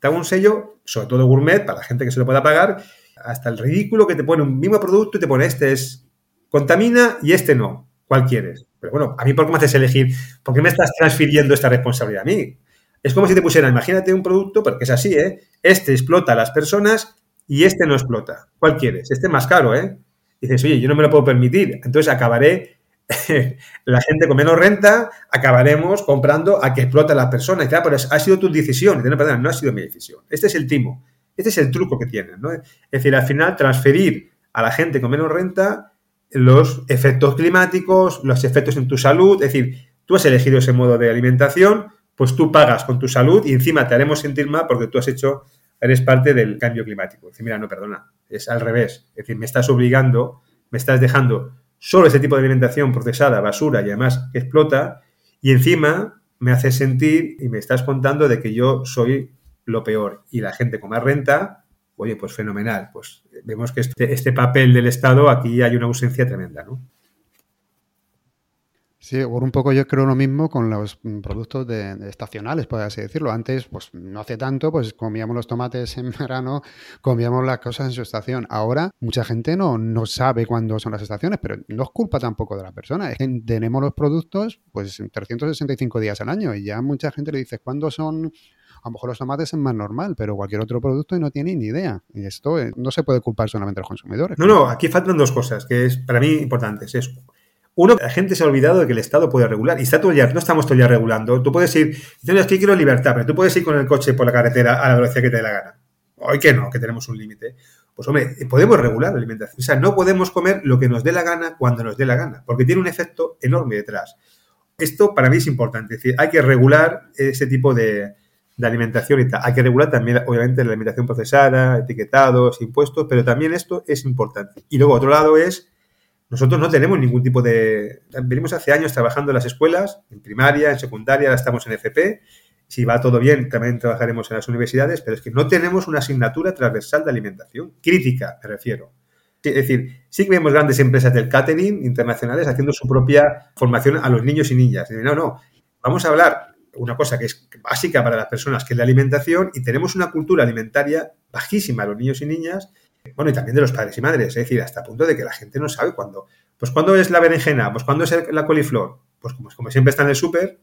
Te hago un sello, sobre todo gourmet, para la gente que se lo pueda pagar, hasta el ridículo que te pone un mismo producto y te pone este es contamina y este no. ¿Cuál quieres? Pero bueno, a mí, ¿por qué me haces elegir? ¿Por qué me estás transfiriendo esta responsabilidad a mí? Es como si te pusieran, imagínate un producto, porque es así, ¿eh? Este explota a las personas y este no explota. ¿Cuál quieres? Este es más caro, ¿eh? dices, oye, yo no me lo puedo permitir. Entonces acabaré, la gente con menos renta, acabaremos comprando a que explota a las personas. Claro, pero ha sido tu decisión. no, no ha sido mi decisión. Este es el timo. Este es el truco que tienen, ¿no? Es decir, al final transferir a la gente con menos renta los efectos climáticos, los efectos en tu salud. Es decir, tú has elegido ese modo de alimentación, pues tú pagas con tu salud y encima te haremos sentir mal porque tú has hecho, eres parte del cambio climático. Es decir, mira, no, perdona, es al revés. Es decir, me estás obligando, me estás dejando solo ese tipo de alimentación procesada, basura y además explota, y encima me haces sentir y me estás contando de que yo soy lo peor. Y la gente con más renta, oye, pues fenomenal. Pues vemos que este, este papel del Estado aquí hay una ausencia tremenda, ¿no? Sí, por un poco yo creo lo mismo con los mm, productos de, estacionales, por así decirlo. Antes, pues no hace tanto, pues comíamos los tomates en verano, comíamos las cosas en su estación. Ahora, mucha gente no, no sabe cuándo son las estaciones, pero no es culpa tampoco de la persona. Es que tenemos los productos, pues 365 días al año y ya mucha gente le dice, ¿cuándo son a lo mejor los tomates es más normal, pero cualquier otro producto y no tiene ni idea. Y esto eh, no se puede culpar solamente a los consumidores. No, no, aquí faltan dos cosas que es para mí importantes. Es uno, la gente se ha olvidado de que el Estado puede regular. Y está todo ya, no estamos todo ya regulando. Tú puedes ir, es que quiero libertad, pero tú puedes ir con el coche por la carretera a la velocidad que te dé la gana. Hoy que no, que tenemos un límite. Pues hombre, podemos regular la alimentación. O sea, no podemos comer lo que nos dé la gana cuando nos dé la gana, porque tiene un efecto enorme detrás. Esto para mí es importante. Es decir, hay que regular ese tipo de, de alimentación y tal. Hay que regular también, obviamente, la alimentación procesada, etiquetados, impuestos, pero también esto es importante. Y luego, otro lado es nosotros no tenemos ningún tipo de... Venimos hace años trabajando en las escuelas, en primaria, en secundaria, ahora estamos en FP. Si va todo bien, también trabajaremos en las universidades, pero es que no tenemos una asignatura transversal de alimentación. Crítica, me refiero. Es decir, sí que vemos grandes empresas del catering internacionales haciendo su propia formación a los niños y niñas. No, no, vamos a hablar una cosa que es básica para las personas, que es la alimentación, y tenemos una cultura alimentaria bajísima a los niños y niñas bueno, y también de los padres y madres, es decir, hasta el punto de que la gente no sabe cuándo. Pues cuándo es la berenjena, pues cuándo es la coliflor. Pues como, como siempre está en el súper,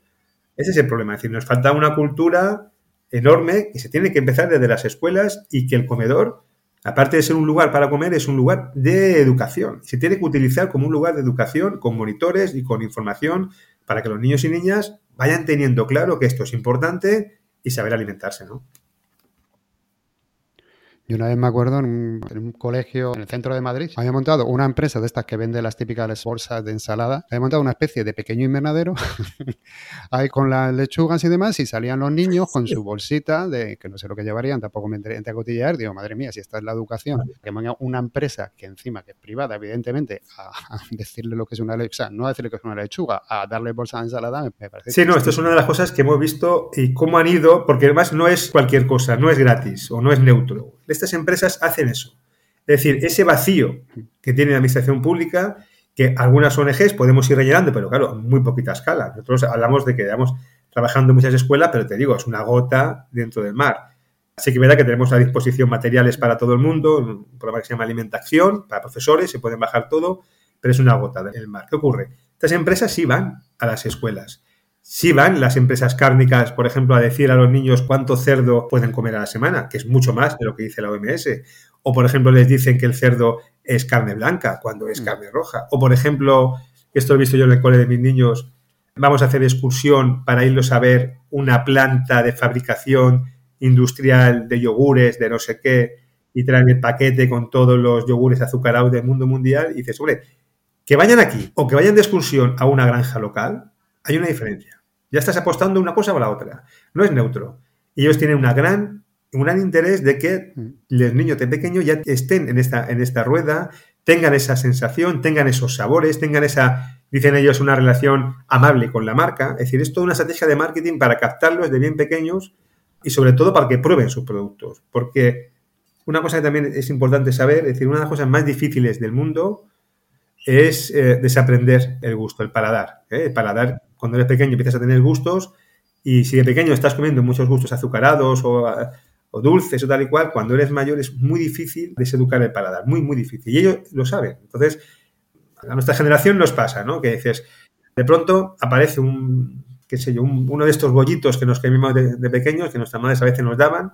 ese es el problema. Es decir, nos falta una cultura enorme que se tiene que empezar desde las escuelas y que el comedor, aparte de ser un lugar para comer, es un lugar de educación. Se tiene que utilizar como un lugar de educación con monitores y con información para que los niños y niñas vayan teniendo claro que esto es importante y saber alimentarse, ¿no? Y una vez me acuerdo en un, colegio en el centro de Madrid, había montado una empresa de estas que vende las típicas bolsas de ensalada, había montado una especie de pequeño invernadero ahí con las lechugas y demás y salían los niños con su bolsita de que no sé lo que llevarían, tampoco me entré a cotillear, digo, madre mía, si esta es la educación, que venga una empresa que encima que es privada, evidentemente, a, decirle lo que es una lechuga, no a decirle que es una lechuga, a darle bolsa de ensalada, me, parece. Sí, no, esto es una de las cosas que hemos visto y cómo han ido, porque además no es cualquier cosa, no es gratis o no es neutro estas empresas hacen eso. Es decir, ese vacío que tiene la administración pública, que algunas ONGs podemos ir rellenando, pero claro, muy poquita escala. Nosotros hablamos de que estamos trabajando en muchas escuelas, pero te digo, es una gota dentro del mar. Así que verdad que tenemos a disposición materiales para todo el mundo, un programa que se llama Alimentación, para profesores, se pueden bajar todo, pero es una gota del mar. ¿Qué ocurre? Estas empresas sí van a las escuelas, Si van las empresas cárnicas, por ejemplo, a decir a los niños cuánto cerdo pueden comer a la semana, que es mucho más de lo que dice la OMS. O, por ejemplo, les dicen que el cerdo es carne blanca cuando es mm. carne roja. O, por ejemplo, esto lo he visto yo en el cole de mis niños, vamos a hacer excursión para irlos a ver una planta de fabricación industrial de yogures, de no sé qué, y traen el paquete con todos los yogures azucarados del mundo mundial y dices, hombre, que vayan aquí o que vayan de excursión a una granja local, hay una diferencia. Ya estás apostando una cosa o la otra. No es neutro. Ellos tienen una gran, un gran interés de que mm. los niños de pequeños ya estén en esta, en esta rueda, tengan esa sensación, tengan esos sabores, tengan esa, dicen ellos, una relación amable con la marca. Es decir, es toda una estrategia de marketing para captarlos de bien pequeños y sobre todo para que prueben sus productos. Porque una cosa que también es importante saber, es decir, una de las cosas más difíciles del mundo es eh, desaprender el gusto, el paladar. ¿eh? El paladar, cuando eres pequeño empiezas a tener gustos y si de pequeño estás comiendo muchos gustos azucarados o, o, dulces o tal y cual, cuando eres mayor es muy difícil deseducar el paladar, muy, muy difícil. Y ellos lo saben. Entonces, a nuestra generación nos pasa, ¿no? Que dices, de pronto aparece un, qué sé yo, uno de estos bollitos que nos comimos de, de pequeños, que nuestras madres a veces nos daban,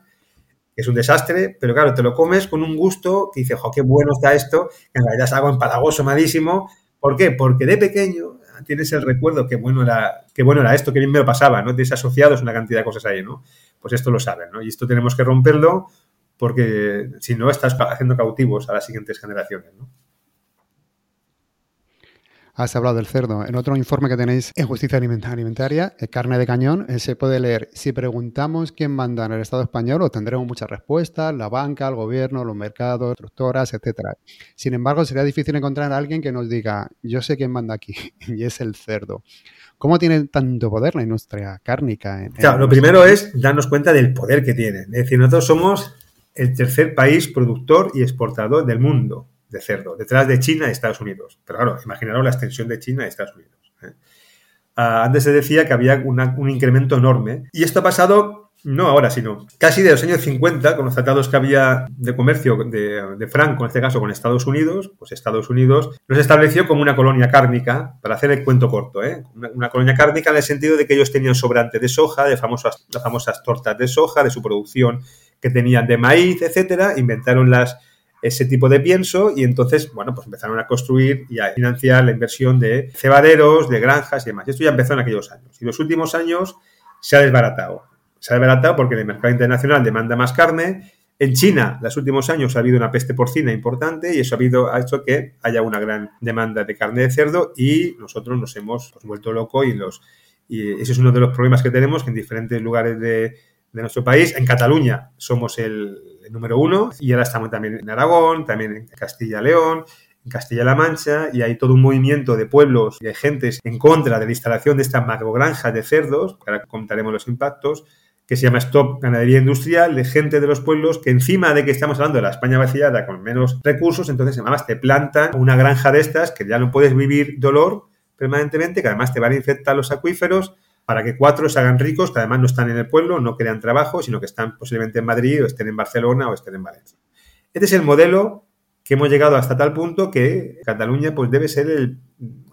es un desastre, pero claro, te lo comes con un gusto que dices, jo, qué bueno está esto, que en realidad es algo empalagoso, malísimo. ¿Por qué? Porque de pequeño tienes el recuerdo que bueno era, qué bueno era esto, que bien me lo pasaba, ¿no? Tienes asociados una cantidad de cosas ahí, ¿no? Pues esto lo saben, ¿no? Y esto tenemos que romperlo porque si no estás haciendo cautivos a las siguientes generaciones, ¿no? Has hablado del cerdo. En otro informe que tenéis en Justicia Alimentaria, eh, carne de cañón, eh, se puede leer, si preguntamos quién manda en el Estado español, obtendremos muchas respuestas, la banca, el gobierno, los mercados, estructuras, etcétera. Sin embargo, sería difícil encontrar a alguien que nos diga, yo sé quién manda aquí, y es el cerdo. ¿Cómo tiene tanto poder la industria cárnica? claro, lo primero es darnos cuenta del poder que tiene. Es decir, nosotros somos el tercer país productor y exportador del mundo de cerdo, detrás de China y Estados Unidos. Pero claro, imaginaros la extensión de China y Estados Unidos. ¿eh? Ah, antes se decía que había un incremento enorme. Y esto ha pasado, no ahora, sino casi de los años 50, con los tratados que había de comercio de, Franco, en este caso con Estados Unidos, pues Estados Unidos los estableció como una colonia cárnica, para hacer el cuento corto, ¿eh? una, colonia cárnica en el sentido de que ellos tenían sobrante de soja, de famosas, las famosas tortas de soja, de su producción que tenían de maíz, etcétera, inventaron las ese tipo de pienso y entonces, bueno, pues empezaron a construir y a financiar la inversión de cebaderos, de granjas y demás. Esto ya empezó en aquellos años. Y los últimos años se ha desbaratado. Se ha desbaratado porque el mercado internacional demanda más carne. En China, los últimos años ha habido una peste porcina importante y eso ha, habido, ha hecho que haya una gran demanda de carne de cerdo y nosotros nos hemos vuelto locos y, los, y ese es uno de los problemas que tenemos que en diferentes lugares de, de nuestro país, en Cataluña somos el, número uno y ahora estamos también en Aragón, también en Castilla-León, en Castilla-La Mancha y hay todo un movimiento de pueblos y de gentes en contra de la instalación de esta macrogranja de cerdos, ahora contaremos los impactos, que se llama Stop Ganadería Industrial, de gente de los pueblos que encima de que estamos hablando de la España vaciada con menos recursos, entonces además te plantan una granja de estas que ya no puedes vivir dolor permanentemente, que además te van a infectar los acuíferos, para que cuatro se hagan ricos, que además no están en el pueblo, no crean trabajo, sino que están posiblemente en Madrid o estén en Barcelona o estén en Valencia. Este es el modelo que hemos llegado hasta tal punto que Cataluña pues debe ser el...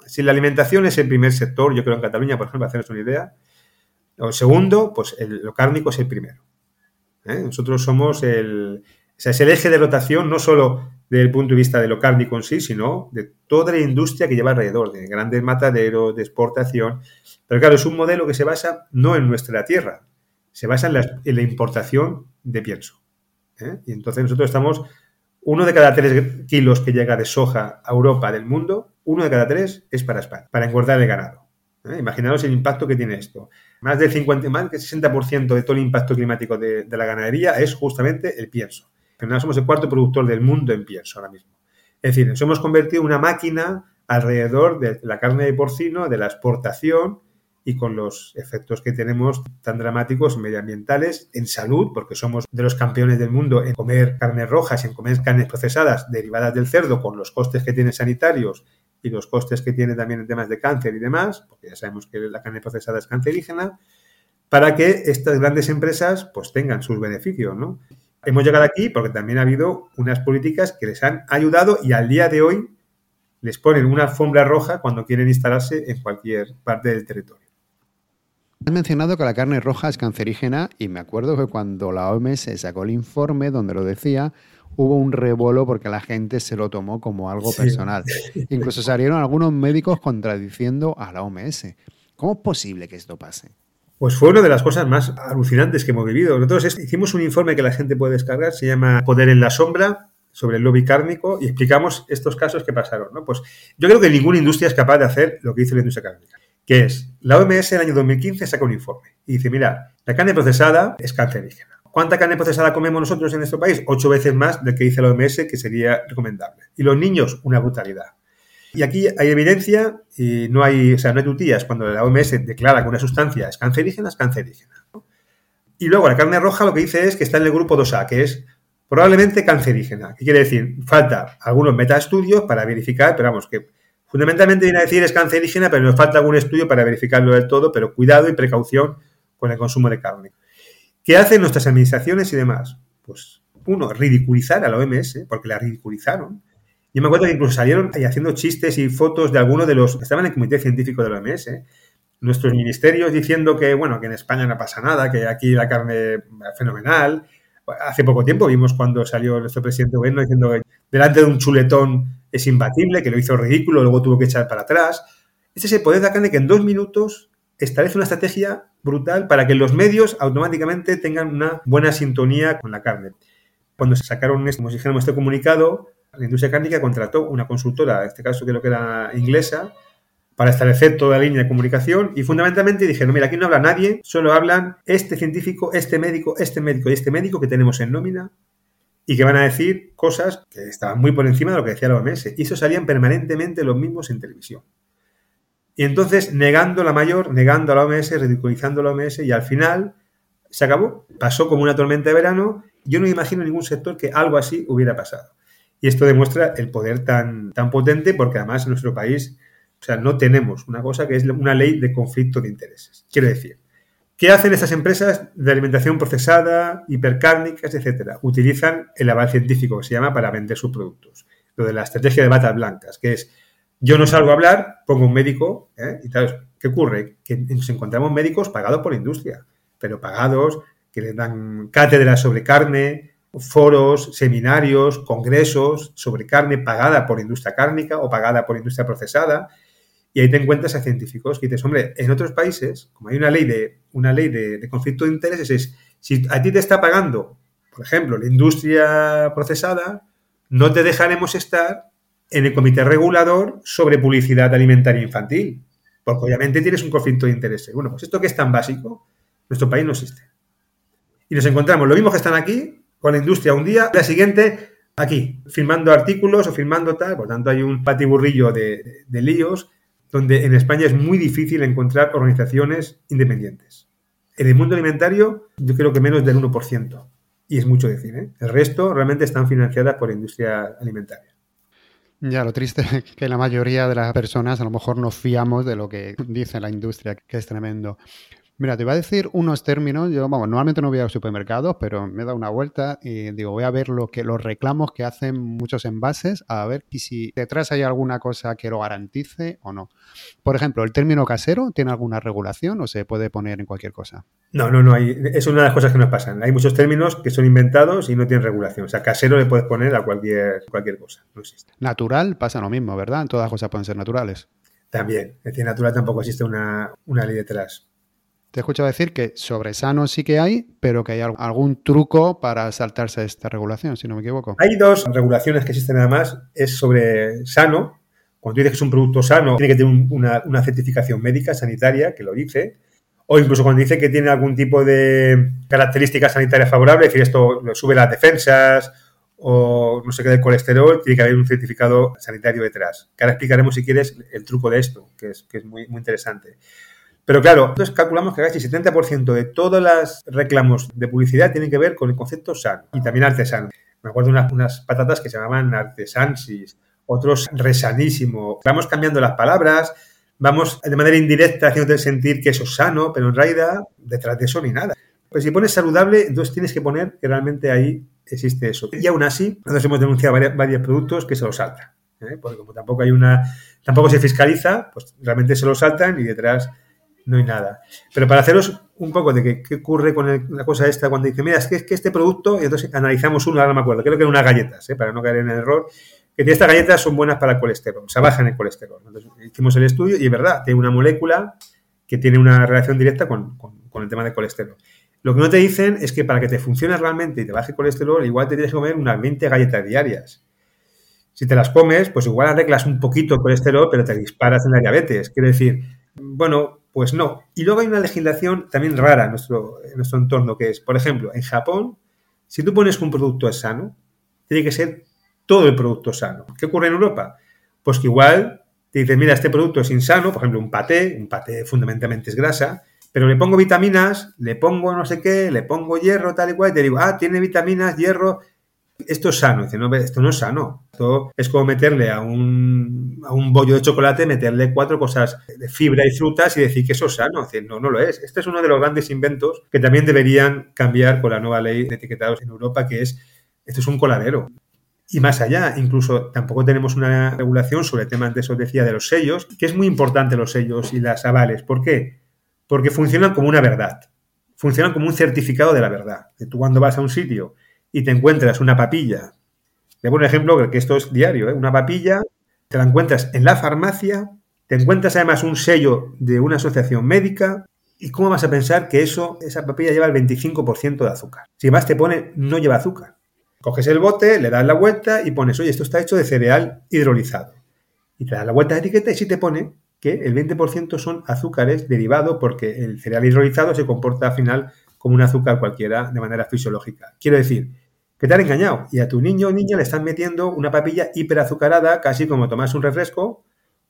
Si la alimentación es el primer sector, yo creo en Cataluña, por ejemplo, hacernos una idea, o el segundo, pues el, lo cárnico es el primero. ¿eh? Nosotros somos el... O sea, es el eje de rotación no solo desde el punto de vista de lo cárnico en sí, sino de toda la industria que lleva alrededor, de grandes mataderos, de exportación. Pero claro, es un modelo que se basa no en nuestra tierra, se basa en la, importación de pienso. ¿eh? Y entonces nosotros estamos, uno de cada tres kilos que llega de soja a Europa del mundo, uno de cada tres es para España, para engordar el ganado. ¿eh? El impacto que tiene esto. Más del 50, más del 60% de todo el impacto climático de la ganadería es justamente el pienso final somos el cuarto productor del mundo en pienso ahora mismo. Es decir, nos hemos convertido en una máquina alrededor de la carne de porcino, de la exportación y con los efectos que tenemos tan dramáticos medioambientales, en salud, porque somos de los campeones del mundo en comer carnes rojas, en comer carnes procesadas derivadas del cerdo, con los costes que tiene sanitarios y los costes que tiene también en temas de cáncer y demás, porque ya sabemos que la carne procesada es cancerígena, para que estas grandes empresas pues tengan sus beneficios, ¿no? Hemos llegado aquí porque también ha habido unas políticas que les han ayudado y al día de hoy les ponen una alfombra roja cuando quieren instalarse en cualquier parte del territorio. Has mencionado que la carne roja es cancerígena y me acuerdo que cuando la OMS sacó el informe donde lo decía, hubo un revuelo porque la gente se lo tomó como algo personal. Incluso salieron algunos médicos contradiciendo a la OMS. ¿Cómo es posible que esto pase? Pues fue una de las cosas más alucinantes que hemos vivido. Nosotros hicimos un informe que la gente puede descargar, se llama Poder en la Sombra, sobre el lobby cárnico, y explicamos estos casos que pasaron. ¿no? Pues yo creo que ninguna industria es capaz de hacer lo que hizo la industria cárnica, que es, la OMS en el año 2015 saca un informe y dice, mira, la carne procesada es cancerígena. ¿Cuánta carne procesada comemos nosotros en nuestro país? Ocho veces más de que dice la OMS que sería recomendable. Y los niños, una brutalidad. Y aquí hay evidencia y no hay, o sea, no hay tutillas. Cuando la OMS declara que una sustancia es cancerígena, es cancerígena. Y luego la carne roja lo que dice es que está en el grupo 2A, que es probablemente cancerígena. ¿Qué quiere decir? Falta algunos metaestudios para verificar, pero vamos, que fundamentalmente viene a decir es cancerígena, pero nos falta algún estudio para verificarlo del todo, pero cuidado y precaución con el consumo de carne. ¿Qué hacen nuestras administraciones y demás? Pues, uno, ridiculizar a la OMS, porque la ridiculizaron. Yo me acuerdo que incluso salieron ahí haciendo chistes y fotos de algunos de los que estaban en el comité científico de la OMS, nuestros ministerios diciendo que, bueno, que en España no pasa nada, que aquí la carne fenomenal. Hace poco tiempo vimos cuando salió nuestro presidente gobierno diciendo que delante de un chuletón es imbatible, que lo hizo ridículo, luego tuvo que echar para atrás. Este es el poder de la carne que en dos minutos establece una estrategia brutal para que los medios automáticamente tengan una buena sintonía con la carne. Cuando se sacaron, como dijéramos, este comunicado, la industria cárnica contrató una consultora, en este caso creo que era inglesa, para establecer toda la línea de comunicación y fundamentalmente dijeron, mira, aquí no habla nadie, solo hablan este científico, este médico, este médico y este médico que tenemos en nómina y que van a decir cosas que estaban muy por encima de lo que decía la OMS. Y eso salían permanentemente los mismos en televisión. Y entonces, negando la mayor, negando a la OMS, ridiculizando a la OMS, y al final se acabó. Pasó como una tormenta de verano. Yo no imagino en ningún sector que algo así hubiera pasado. Y esto demuestra el poder tan, tan potente, porque además en nuestro país, o sea, no tenemos una cosa que es una ley de conflicto de intereses. Quiero decir, ¿qué hacen estas empresas de alimentación procesada, hipercárnicas, etcétera? Utilizan el aval científico que se llama para vender sus productos. Lo de la estrategia de batas blancas, que es yo no salgo a hablar, pongo un médico, ¿eh? y tal. ¿Qué ocurre? Que nos encontramos médicos pagados por la industria, pero pagados, que les dan cátedras sobre carne, foros, seminarios, congresos sobre carne pagada por industria cárnica o pagada por industria procesada. Y ahí te encuentras a científicos que dices, hombre, en otros países, como hay una ley de, una ley de, conflicto de intereses, es si a ti te está pagando, por ejemplo, la industria procesada, no te dejaremos estar en el comité regulador sobre publicidad alimentaria infantil, porque obviamente tienes un conflicto de intereses. Bueno, pues esto que es tan básico, nuestro país no existe. Y nos encontramos, lo mismo que están aquí, con la industria un día, la siguiente aquí, firmando artículos o firmando tal, por tanto hay un patiburrillo de, líos, donde en España es muy difícil encontrar organizaciones independientes. En el mundo alimentario, yo creo que menos del 1%, y es mucho decir, ¿eh? El resto realmente están financiadas por industria alimentaria. Ya, lo triste es que la mayoría de las personas a lo mejor nos fiamos de lo que dice la industria, que es tremendo. Mira, te iba a decir unos términos. Yo, vamos, normalmente no voy a los supermercados, pero me he dado una vuelta y digo, voy a ver lo que, los reclamos que hacen muchos envases, a ver si detrás hay alguna cosa que lo garantice o no. Por ejemplo, ¿el término casero tiene alguna regulación o se puede poner en cualquier cosa? No, no, no. Hay, es una de las cosas que nos pasan. Hay muchos términos que son inventados y no tienen regulación. O sea, casero le puedes poner a cualquier, cualquier cosa. No existe. Natural pasa lo mismo, ¿verdad? Todas las cosas pueden ser naturales. También. Es decir, natural tampoco existe una, una ley detrás. Te he escuchado decir que sobre sano sí que hay, pero que hay algún truco para saltarse esta regulación, si no me equivoco. Hay dos regulaciones que existen además. Es sobre sano. Cuando dices que es un producto sano, tiene que tener una, certificación médica, sanitaria, que lo dice. O incluso cuando dice que tiene algún tipo de característica sanitaria favorable, es decir, esto sube las defensas o no sé qué del colesterol, tiene que haber un certificado sanitario detrás. Que ahora explicaremos, si quieres, el truco de esto, que es, que es muy, muy interesante. Pero claro, entonces calculamos que casi 70% de todos los reclamos de publicidad tienen que ver con el concepto sano y también artesano. Me acuerdo unas, unas patatas que se llamaban artesansis, otros resanísimo. Vamos cambiando las palabras, vamos de manera indirecta haciéndote sentir que eso es sano, pero en realidad detrás de eso ni nada. Pues si pones saludable, entonces tienes que poner que realmente ahí existe eso. Y aún así, nosotros hemos denunciado varios, productos que se los saltan. ¿eh? Porque como tampoco hay una, tampoco se fiscaliza, pues realmente se lo saltan y detrás no hay nada. Pero para haceros un poco de qué, ocurre con la cosa esta cuando dice, mira, es que, es que este producto, y entonces analizamos uno, ahora no me acuerdo, creo que eran unas galletas, ¿eh? para no caer en el error, que estas galletas son buenas para el colesterol, o sea, bajan el colesterol. Entonces hicimos el estudio y es verdad, tiene una molécula que tiene una relación directa con, con el tema del colesterol. Lo que no te dicen es que para que te funcione realmente y te baje el colesterol, igual te tienes que comer unas 20 galletas diarias. Si te las comes, pues igual arreglas un poquito el colesterol, pero te disparas en la diabetes. Quiero decir, bueno, pues no. Y luego hay una legislación también rara en nuestro, nuestro entorno, que es, por ejemplo, en Japón, si tú pones que un producto es sano, tiene que ser todo el producto sano. ¿Qué ocurre en Europa? Pues que igual te dicen, mira, este producto es insano, por ejemplo, un paté, un paté fundamentalmente es grasa, pero le pongo vitaminas, le pongo no sé qué, le pongo hierro, tal y cual, y te digo, ah, tiene vitaminas, hierro, esto es sano. Dice, no, esto no es sano. Esto es como meterle a un, bollo de chocolate, meterle cuatro cosas de fibra y frutas y decir que eso es sano. Dice, no, no lo es. Este es uno de los grandes inventos que también deberían cambiar con la nueva ley de etiquetados en Europa, que es, esto es un coladero. Y más allá, incluso tampoco tenemos una regulación sobre el tema, antes os decía, de los sellos, que es muy importante los sellos y las avales. ¿Por qué? Porque funcionan como una verdad. Funcionan como un certificado de la verdad. Que tú cuando vas a un sitio y te encuentras una papilla, le pongo un ejemplo que esto es diario, ¿eh? una papilla, te la encuentras en la farmacia, te encuentras además un sello de una asociación médica, ¿y cómo vas a pensar que eso, esa papilla lleva el 25% de azúcar? Si además te pone no lleva azúcar. Coges el bote, le das la vuelta y pones, oye, esto está hecho de cereal hidrolizado. Y te das la vuelta de etiqueta y si te pone que el 20% son azúcares derivados porque el cereal hidrolizado se comporta al final como un azúcar cualquiera de manera fisiológica. Quiero decir, que te han engañado y a tu niño o niña le están metiendo una papilla hiperazucarada, casi como tomas un refresco,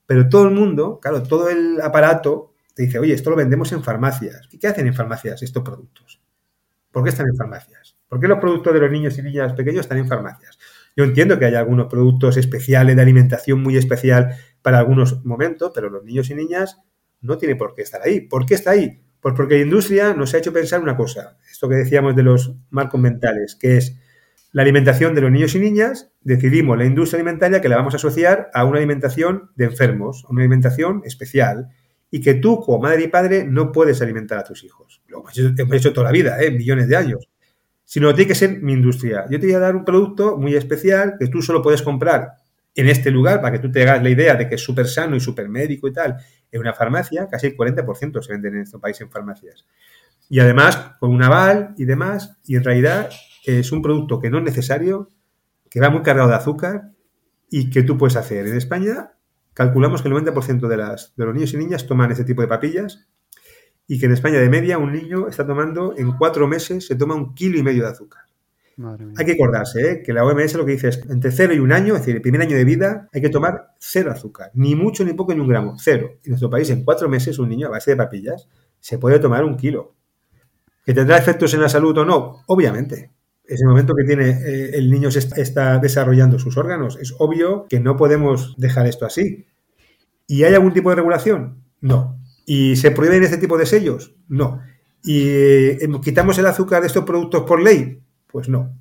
pero todo el mundo, claro, todo el aparato te dice, oye, esto lo vendemos en farmacias. ¿Y qué hacen en farmacias estos productos? ¿Por qué están en farmacias? ¿Por qué los productos de los niños y niñas pequeños están en farmacias? Yo entiendo que hay algunos productos especiales de alimentación muy especial para algunos momentos, pero los niños y niñas no tienen por qué estar ahí. ¿Por qué está ahí? Pues porque la industria nos ha hecho pensar una cosa, esto que decíamos de los marcos mentales, que es la alimentación de los niños y niñas, decidimos la industria alimentaria que la vamos a asociar a una alimentación de enfermos, a una alimentación especial, y que tú como madre y padre no puedes alimentar a tus hijos. Lo hemos hecho, toda la vida, ¿eh? millones de años. Sino tiene que ser mi industria. Yo te voy a dar un producto muy especial que tú solo puedes comprar en este lugar para que tú te hagas la idea de que es súper sano y súper médico y tal. En una farmacia, casi el 40% se venden en este país en farmacias. Y además, con un aval y demás, y en realidad es un producto que no es necesario, que va muy cargado de azúcar y que tú puedes hacer. En España calculamos que el 90% de, las, de los niños y niñas toman este tipo de papillas y que en España de media un niño está tomando en cuatro meses, se toma un kilo y medio de azúcar. Hay que acordarse ¿eh? que la OMS lo que dice es entre cero y un año, es decir, el primer año de vida, hay que tomar cero azúcar, ni mucho, ni poco, ni un gramo, cero. En nuestro país, en cuatro meses, un niño a base de papillas se puede tomar un kilo. ¿Que tendrá efectos en la salud o no? Obviamente, es el momento que tiene eh, el niño se está, desarrollando sus órganos. Es obvio que no podemos dejar esto así. ¿Y hay algún tipo de regulación? No. ¿Y se prohíben este tipo de sellos? No. ¿Y eh, quitamos el azúcar de estos productos por ley? Pues no.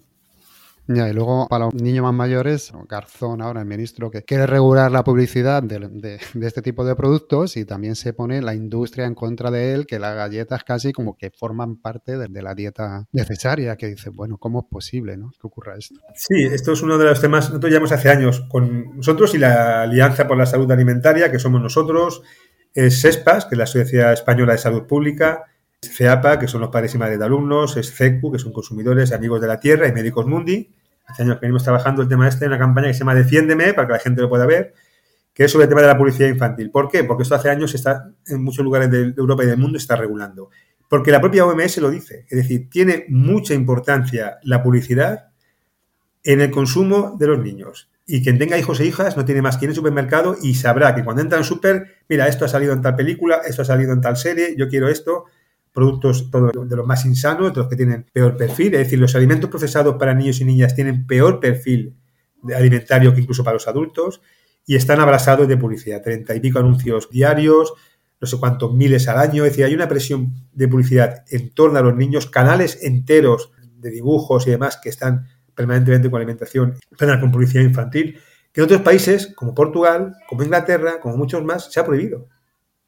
Ya, y luego para los niños más mayores, Garzón ahora, el ministro, que quiere regular la publicidad de, este tipo de productos y también se pone la industria en contra de él, que las galletas casi como que forman parte de, la dieta necesaria, que dice, bueno, ¿cómo es posible ¿no? que ocurra esto? Sí, esto es uno de los temas, nosotros llevamos hace años con nosotros y la Alianza por la Salud Alimentaria, que somos nosotros, es SESPAS, que es la Sociedad Española de Salud Pública, CEAPA, que son los padres y madres de alumnos, es CECU, que son consumidores, amigos de la tierra, y Médicos Mundi. Hace años que venimos trabajando el tema este en una campaña que se llama Defiéndeme, para que la gente lo pueda ver, que es sobre el tema de la publicidad infantil. ¿Por qué? Porque esto hace años está en muchos lugares de Europa y del mundo está regulando. Porque la propia OMS lo dice. Es decir, tiene mucha importancia la publicidad en el consumo de los niños. Y quien tenga hijos e hijas no tiene más que ir al supermercado y sabrá que cuando entra en súper, mira, esto ha salido en tal película, esto ha salido en tal serie, yo quiero esto productos todo de los más insanos, de los que tienen peor perfil. Es decir, los alimentos procesados para niños y niñas tienen peor perfil alimentario que incluso para los adultos y están abrasados de publicidad. Treinta y pico anuncios diarios, no sé cuántos miles al año. Es decir, hay una presión de publicidad en torno a los niños, canales enteros de dibujos y demás que están permanentemente con alimentación, con publicidad infantil, que en otros países, como Portugal, como Inglaterra, como muchos más, se ha prohibido.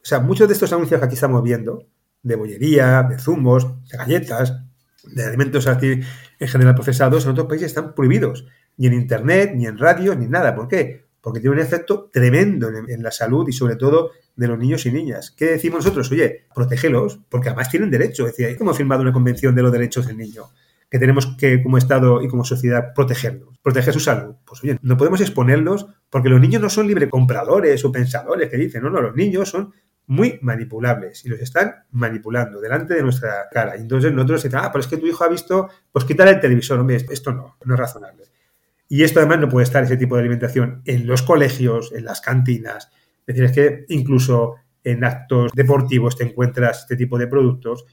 O sea, muchos de estos anuncios que aquí estamos viendo, de bollería, de zumos, de galletas, de alimentos en general procesados, en otros países están prohibidos. Ni en Internet, ni en radio, ni nada. ¿Por qué? Porque tiene un efecto tremendo en, la salud y sobre todo de los niños y niñas. ¿Qué decimos nosotros? Oye, protégelos, porque además tienen derecho. Es decir, hemos firmado una convención de los derechos del niño que tenemos que, como Estado y como sociedad, protegerlos, proteger su salud. Pues oye, no podemos exponerlos porque los niños no son libre compradores o pensadores que dicen, no, no, los niños son muy manipulables y los están manipulando delante de nuestra cara. Y entonces nosotros decimos, ah, pero es que tu hijo ha visto, pues quitar el televisor, hombre, esto no, no es razonable. Y esto además no puede estar ese tipo de alimentación en los colegios, en las cantinas. Es decir, es que incluso en actos deportivos te encuentras este tipo de productos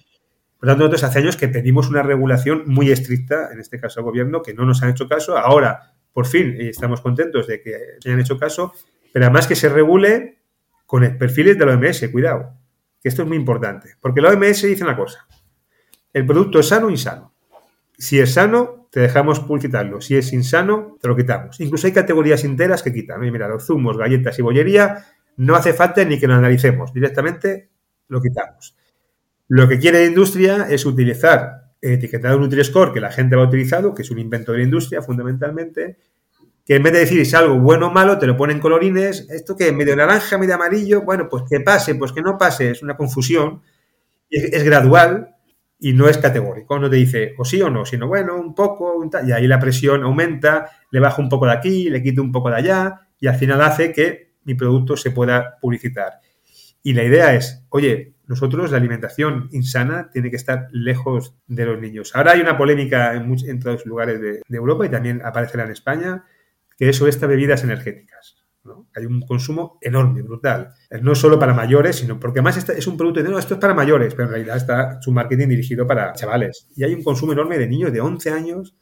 por tanto, nosotros hace años que pedimos una regulación muy estricta, en este caso al gobierno, que no nos han hecho caso. Ahora, por fin, estamos contentos de que se hayan hecho caso, pero además que se regule con el perfiles de la OMS, cuidado, que esto es muy importante, porque la OMS dice una cosa, el producto es sano o insano. Si es sano, te dejamos publicitarlo. Si es insano, te lo quitamos. Incluso hay categorías enteras que quitan. Mira, los zumos, galletas y bollería, no hace falta ni que lo analicemos. Directamente lo quitamos. Lo que quiere la industria es utilizar el etiquetado Nutri-Score que la gente va utilizado, que es un invento de la industria fundamentalmente, que en vez de decir es algo bueno o malo, te lo ponen colorines, esto que medio naranja, medio amarillo, bueno, pues que pase, pues que no pase, es una confusión, es, gradual y no es categórico, no te dice o sí o no, sino bueno, un poco, y ahí la presión aumenta, le bajo un poco de aquí, le quito un poco de allá, y al final hace que mi producto se pueda publicitar. Y la idea es, oye, nosotros la alimentación insana tiene que estar lejos de los niños. Ahora hay una polémica en, muchos, en todos los lugares de, Europa y también aparecerá en España, que es sobre estas bebidas energéticas. Hay un consumo enorme, brutal. No solo para mayores, sino porque además este es un producto de, no, esto es para mayores, pero en realidad está su marketing dirigido para chavales. Y hay un consumo enorme de niños de 11 años.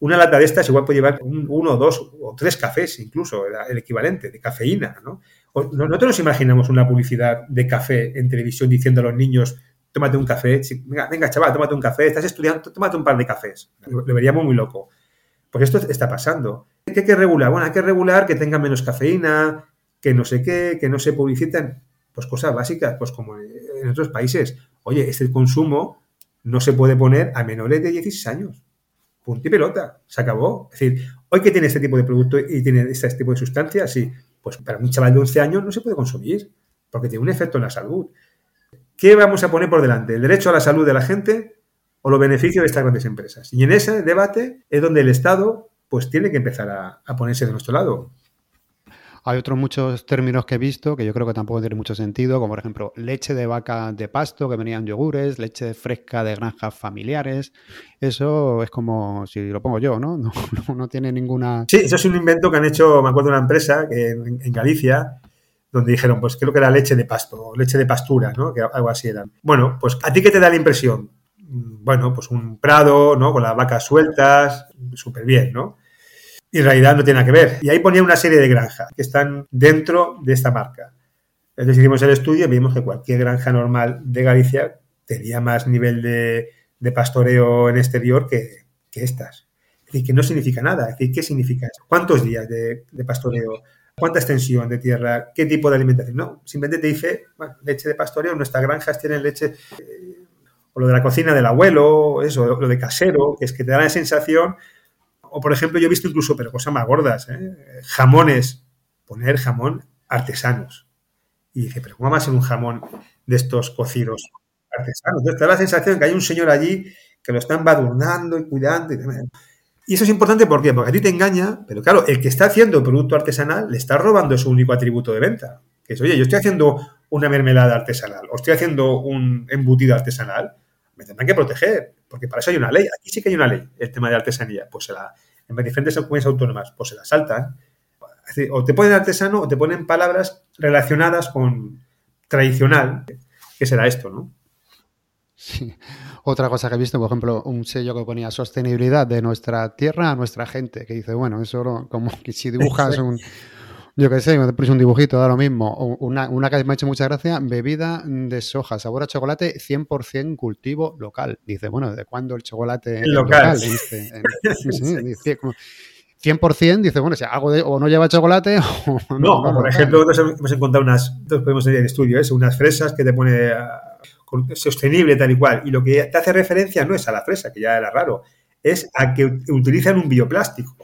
Una lata de estas igual puede llevar uno, dos o tres cafés incluso, el equivalente de cafeína, ¿no? Nosotros nos imaginamos una publicidad de café en televisión diciendo a los niños, tómate un café, venga, chaval, tómate un café, estás estudiando, tómate un par de cafés. Lo, veríamos muy loco. Pues esto está pasando. ¿Qué hay que regular? Bueno, hay que regular que tenga menos cafeína, que no sé qué, que no se publiciten. Pues cosas básicas, pues como en otros países. Oye, este consumo no se puede poner a menores de 16 años. Punto y pelota. Se acabó. Es decir, hoy que tiene este tipo de producto y tiene este tipo de sustancias, sí pues para un chaval de 11 años no se puede consumir, porque tiene un efecto en la salud. ¿Qué vamos a poner por delante? ¿El derecho a la salud de la gente o los beneficios de estas grandes empresas? Y en ese debate es donde el Estado pues tiene que empezar a, ponerse de nuestro lado. Hay otros muchos términos que he visto que yo creo que tampoco tienen mucho sentido, como por ejemplo leche de vaca de pasto que venían yogures, leche fresca de granjas familiares. Eso es como si lo pongo yo, ¿no? No, tiene ninguna. Sí, eso es un invento que han hecho, me acuerdo, una empresa que en, Galicia, donde dijeron, pues creo que era leche de pasto, leche de pastura, ¿no? Que algo así era. Bueno, pues ¿a ti qué te da la impresión? Bueno, pues un prado, ¿no? Con las vacas sueltas, súper bien, ¿no? y en realidad no tiene nada que ver. Y ahí ponía una serie de granjas que están dentro de esta marca. Entonces hicimos el estudio y vimos que cualquier granja normal de Galicia tenía más nivel de, pastoreo en exterior que, estas. Es decir, que no significa nada. Es decir, ¿qué significa eso? ¿Cuántos días de, pastoreo? ¿Cuánta extensión de tierra? ¿Qué tipo de alimentación? No, simplemente te dice, bueno, leche de pastoreo, nuestras granjas tienen leche, o lo de la cocina del abuelo, eso, lo de casero, que es que te da la sensación o, por ejemplo, yo he visto incluso, pero cosas más gordas, ¿eh? jamones, poner jamón artesanos. Y dice, pero ¿cómo va a ser un jamón de estos cocidos artesanos? Entonces te da la sensación que hay un señor allí que lo están badurnando y cuidando. Y, eso es importante ¿por qué? porque a ti te engaña, pero claro, el que está haciendo el producto artesanal le está robando su único atributo de venta. Que es, oye, yo estoy haciendo una mermelada artesanal o estoy haciendo un embutido artesanal, me tendrán que proteger. Porque para eso hay una ley. Aquí sí que hay una ley, el tema de artesanía. Pues se la, en diferentes comunidades autónomas, pues se la saltan. o te ponen artesano o te ponen palabras relacionadas con tradicional, que será esto, ¿no? Sí. Otra cosa que he visto, por ejemplo, un sello que ponía sostenibilidad de nuestra tierra a nuestra gente, que dice, bueno, eso como que si dibujas un, yo qué sé, me pones un dibujito, da lo mismo. Una, una que me ha hecho mucha gracia, bebida de soja, sabor a chocolate, 100% cultivo local. Dice, bueno, ¿de cuándo el chocolate es local? Dice, 100% dice, bueno, si hago o no lleva chocolate o no. no, por ejemplo, nosotros hemos encontrado unas, podemos decir en estudio, es unas fresas que te pone ah, sostenible tal y cual. Y lo que te hace referencia no es a la fresa, que ya era raro, es a que utilizan un bioplástico.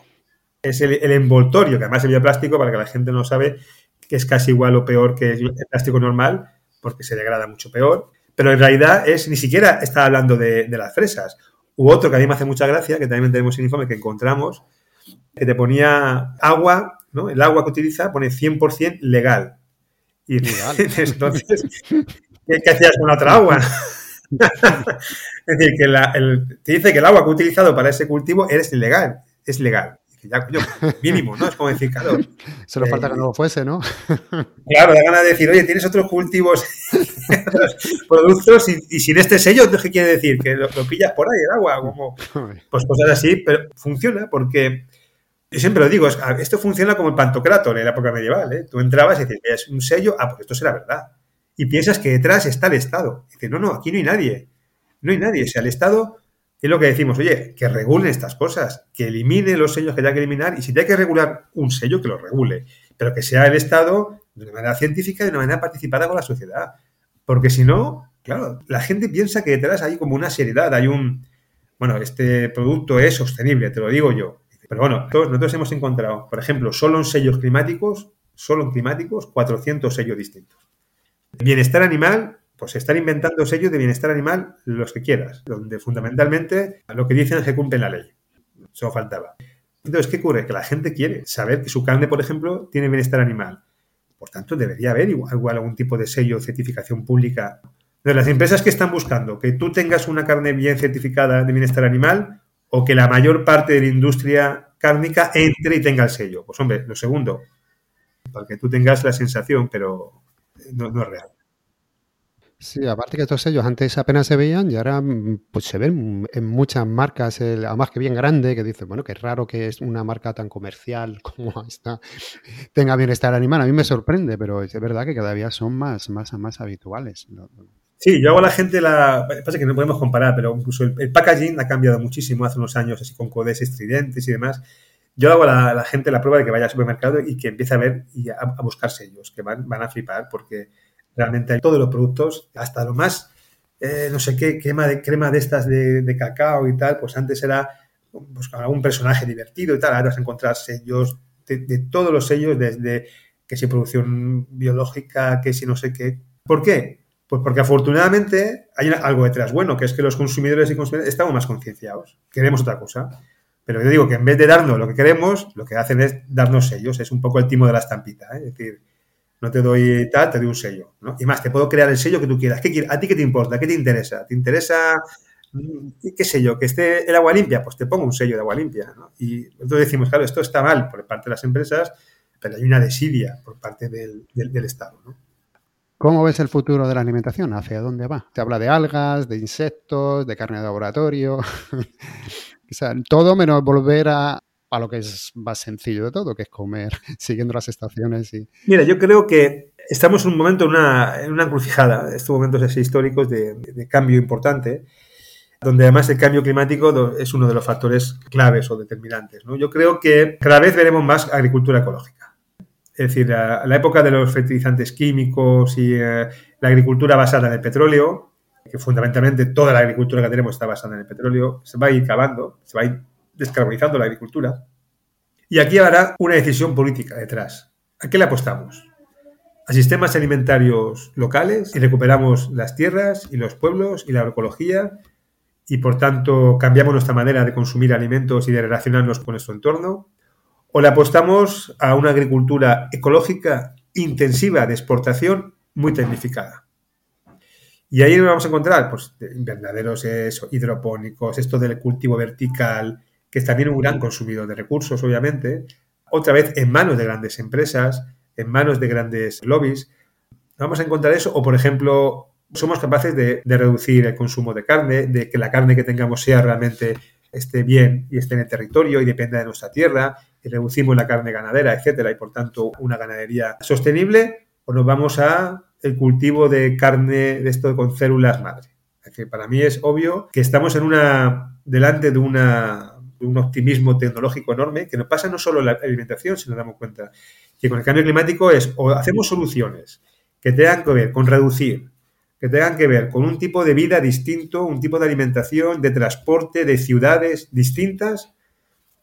Es el, envoltorio, que además el bioplástico, para que la gente no sabe, que es casi igual o peor que el plástico normal, porque se degrada mucho peor. Pero en realidad es ni siquiera está hablando de, de las fresas. U otro que a mí me hace mucha gracia, que también tenemos en informe que encontramos, que te ponía agua, ¿no? El agua que utiliza pone 100% legal. Y legal. entonces, ¿qué, hacías con otra agua? es decir, que te dice que el agua que he utilizado para ese cultivo es ilegal, es legal. Ya, coño, mínimo, ¿no? Es como decir, claro. Solo falta que no lo fuese, ¿no? claro, da ganas de decir, oye, tienes otros cultivos, otros productos y, sin este sello, ¿qué quiere decir? Que lo, pillas por ahí el agua, como. Pues cosas así, pero funciona porque. Yo siempre lo digo, esto funciona como el pantocrato en la época medieval. ¿eh? Tú entrabas y dices, es un sello, ah, pues esto será verdad. Y piensas que detrás está el Estado. Y dices, no, no, aquí no hay nadie. No hay nadie. O sea, el Estado es lo que decimos, oye, que regulen estas cosas, que elimine los sellos que haya que eliminar y si hay que regular un sello, que lo regule, pero que sea el Estado de una manera científica y de una manera participada con la sociedad. Porque si no, claro, la gente piensa que detrás hay como una seriedad, hay un, bueno, este producto es sostenible, te lo digo yo. Pero bueno, todos, nosotros hemos encontrado, por ejemplo, solo en sellos climáticos, solo en climáticos, 400 sellos distintos. Bienestar animal, pues estar inventando sellos de bienestar animal los que quieras, donde fundamentalmente lo que dicen se cumple la ley. Eso faltaba. Entonces, ¿qué ocurre? Que la gente quiere saber que su carne, por ejemplo, tiene bienestar animal. Por tanto, debería haber igual, algún tipo de sello o certificación pública. De las empresas que están buscando que tú tengas una carne bien certificada de bienestar animal o que la mayor parte de la industria cárnica entre y tenga el sello. Pues hombre, lo segundo, para que tú tengas la sensación, pero no es real. Sí, aparte que estos sellos antes apenas se veían y ahora mm, pues se ven en muchas marcas, además que bien grande, que dice, bueno, que es raro que es una marca tan comercial como esta tenga bienestar animal. A mí me sorprende, pero es verdad que cada día son más, más, más habituales. Sí, yo hago a la gente la... Pasa que no podemos comparar, pero incluso el, packaging ha cambiado muchísimo hace unos años, así con codes estridentes y demás. Yo hago a la, gente la prueba de que vaya al supermercado y que empiece a ver y a, a buscar sellos, que van, van a flipar porque Realmente hay todos los productos, hasta lo más, eh, no sé qué, crema de, crema de estas de, cacao y tal, pues antes era pues, algún personaje divertido y tal, ahora vas a encontrar sellos de, todos los sellos, desde que si producción biológica, que si no sé qué. ¿Por qué? Pues porque afortunadamente hay algo detrás bueno, que es que los consumidores y consumidores estamos más concienciados, queremos otra cosa. Pero yo digo que en vez de darnos lo que queremos, lo que hacen es darnos sellos, es un poco el timo de la estampita. ¿eh? Es decir, no te doy tal, te doy un sello. ¿no? Y más, te puedo crear el sello que tú quieras. ¿Qué, ¿A ti qué te importa? ¿Qué te interesa? ¿Te interesa, mm, qué sé yo, que esté el agua limpia? Pues te pongo un sello de agua limpia. ¿no? Y entonces decimos, claro, esto está mal por parte de las empresas, pero hay una desidia por parte del, Estado. ¿no? ¿Cómo ves el futuro de la alimentación? ¿Hacia dónde va? Te habla de algas, de insectos, de carne de laboratorio. o sea, todo menos volver a, a lo que es más sencillo de todo, que es comer siguiendo las estaciones. Y... Mira, yo creo que estamos en un momento, en una, en una encrucijada, estos momentos así históricos de, cambio importante, donde además el cambio climático es uno de los factores claves o determinantes. ¿no? Yo creo que cada vez veremos más agricultura ecológica. Es decir, la, la época de los fertilizantes químicos y eh, la agricultura basada en el petróleo, que fundamentalmente toda la agricultura que tenemos está basada en el petróleo, se va a ir acabando, se va a ir descarbonizando la agricultura. Y aquí habrá una decisión política detrás. ¿A qué le apostamos? A sistemas alimentarios locales y recuperamos las tierras y los pueblos y la agroecología y por tanto cambiamos nuestra manera de consumir alimentos y de relacionarnos con nuestro entorno. O le apostamos a una agricultura ecológica intensiva de exportación muy tecnificada. Y ahí nos vamos a encontrar pues, invernaderos hidropónicos, esto del cultivo vertical, que es también un gran consumidor de recursos, obviamente, otra vez en manos de grandes empresas, en manos de grandes lobbies. Vamos a encontrar eso, o por ejemplo, somos capaces de, reducir el consumo de carne, de que la carne que tengamos sea realmente esté bien y esté en el territorio y dependa de nuestra tierra, y reducimos la carne ganadera, etcétera, y por tanto una ganadería sostenible, o nos vamos a el cultivo de carne de esto con células madre. Que para mí es obvio que estamos en una delante de una un optimismo tecnológico enorme, que nos pasa no solo en la alimentación, si nos damos cuenta, que con el cambio climático es o hacemos soluciones que tengan que ver con reducir, que tengan que ver con un tipo de vida distinto, un tipo de alimentación, de transporte, de ciudades distintas,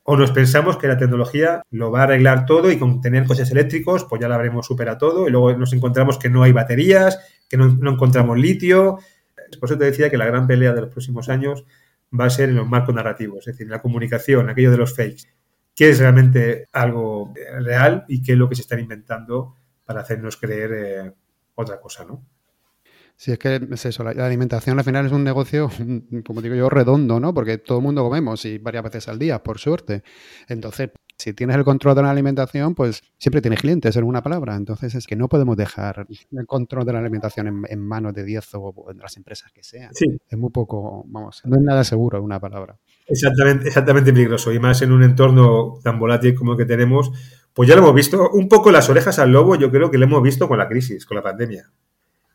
o nos pensamos que la tecnología lo va a arreglar todo y con tener coches eléctricos, pues ya lo habremos superado todo, y luego nos encontramos que no hay baterías, que no, no encontramos litio. Por eso te decía que la gran pelea de los próximos años va a ser en los marcos narrativos, es decir, en la comunicación, aquello de los fakes. ¿Qué es realmente algo real y qué es lo que se están inventando para hacernos creer eh, otra cosa, ¿no? Sí, es que es eso, la, alimentación al final es un negocio, como digo yo, redondo, ¿no? Porque todo el mundo comemos y varias veces al día, por suerte. Entonces, si tienes el control de la alimentación, pues siempre tienes clientes, en una palabra. Entonces, es que no podemos dejar el control de la alimentación en, manos de 10 o en las empresas que sean. Sí. Es muy poco, vamos, no es nada seguro, en una palabra. Exactamente, exactamente peligroso. Y más en un entorno tan volátil como el que tenemos, pues ya lo hemos visto. Un poco las orejas al lobo, yo creo que lo hemos visto con la crisis, con la pandemia.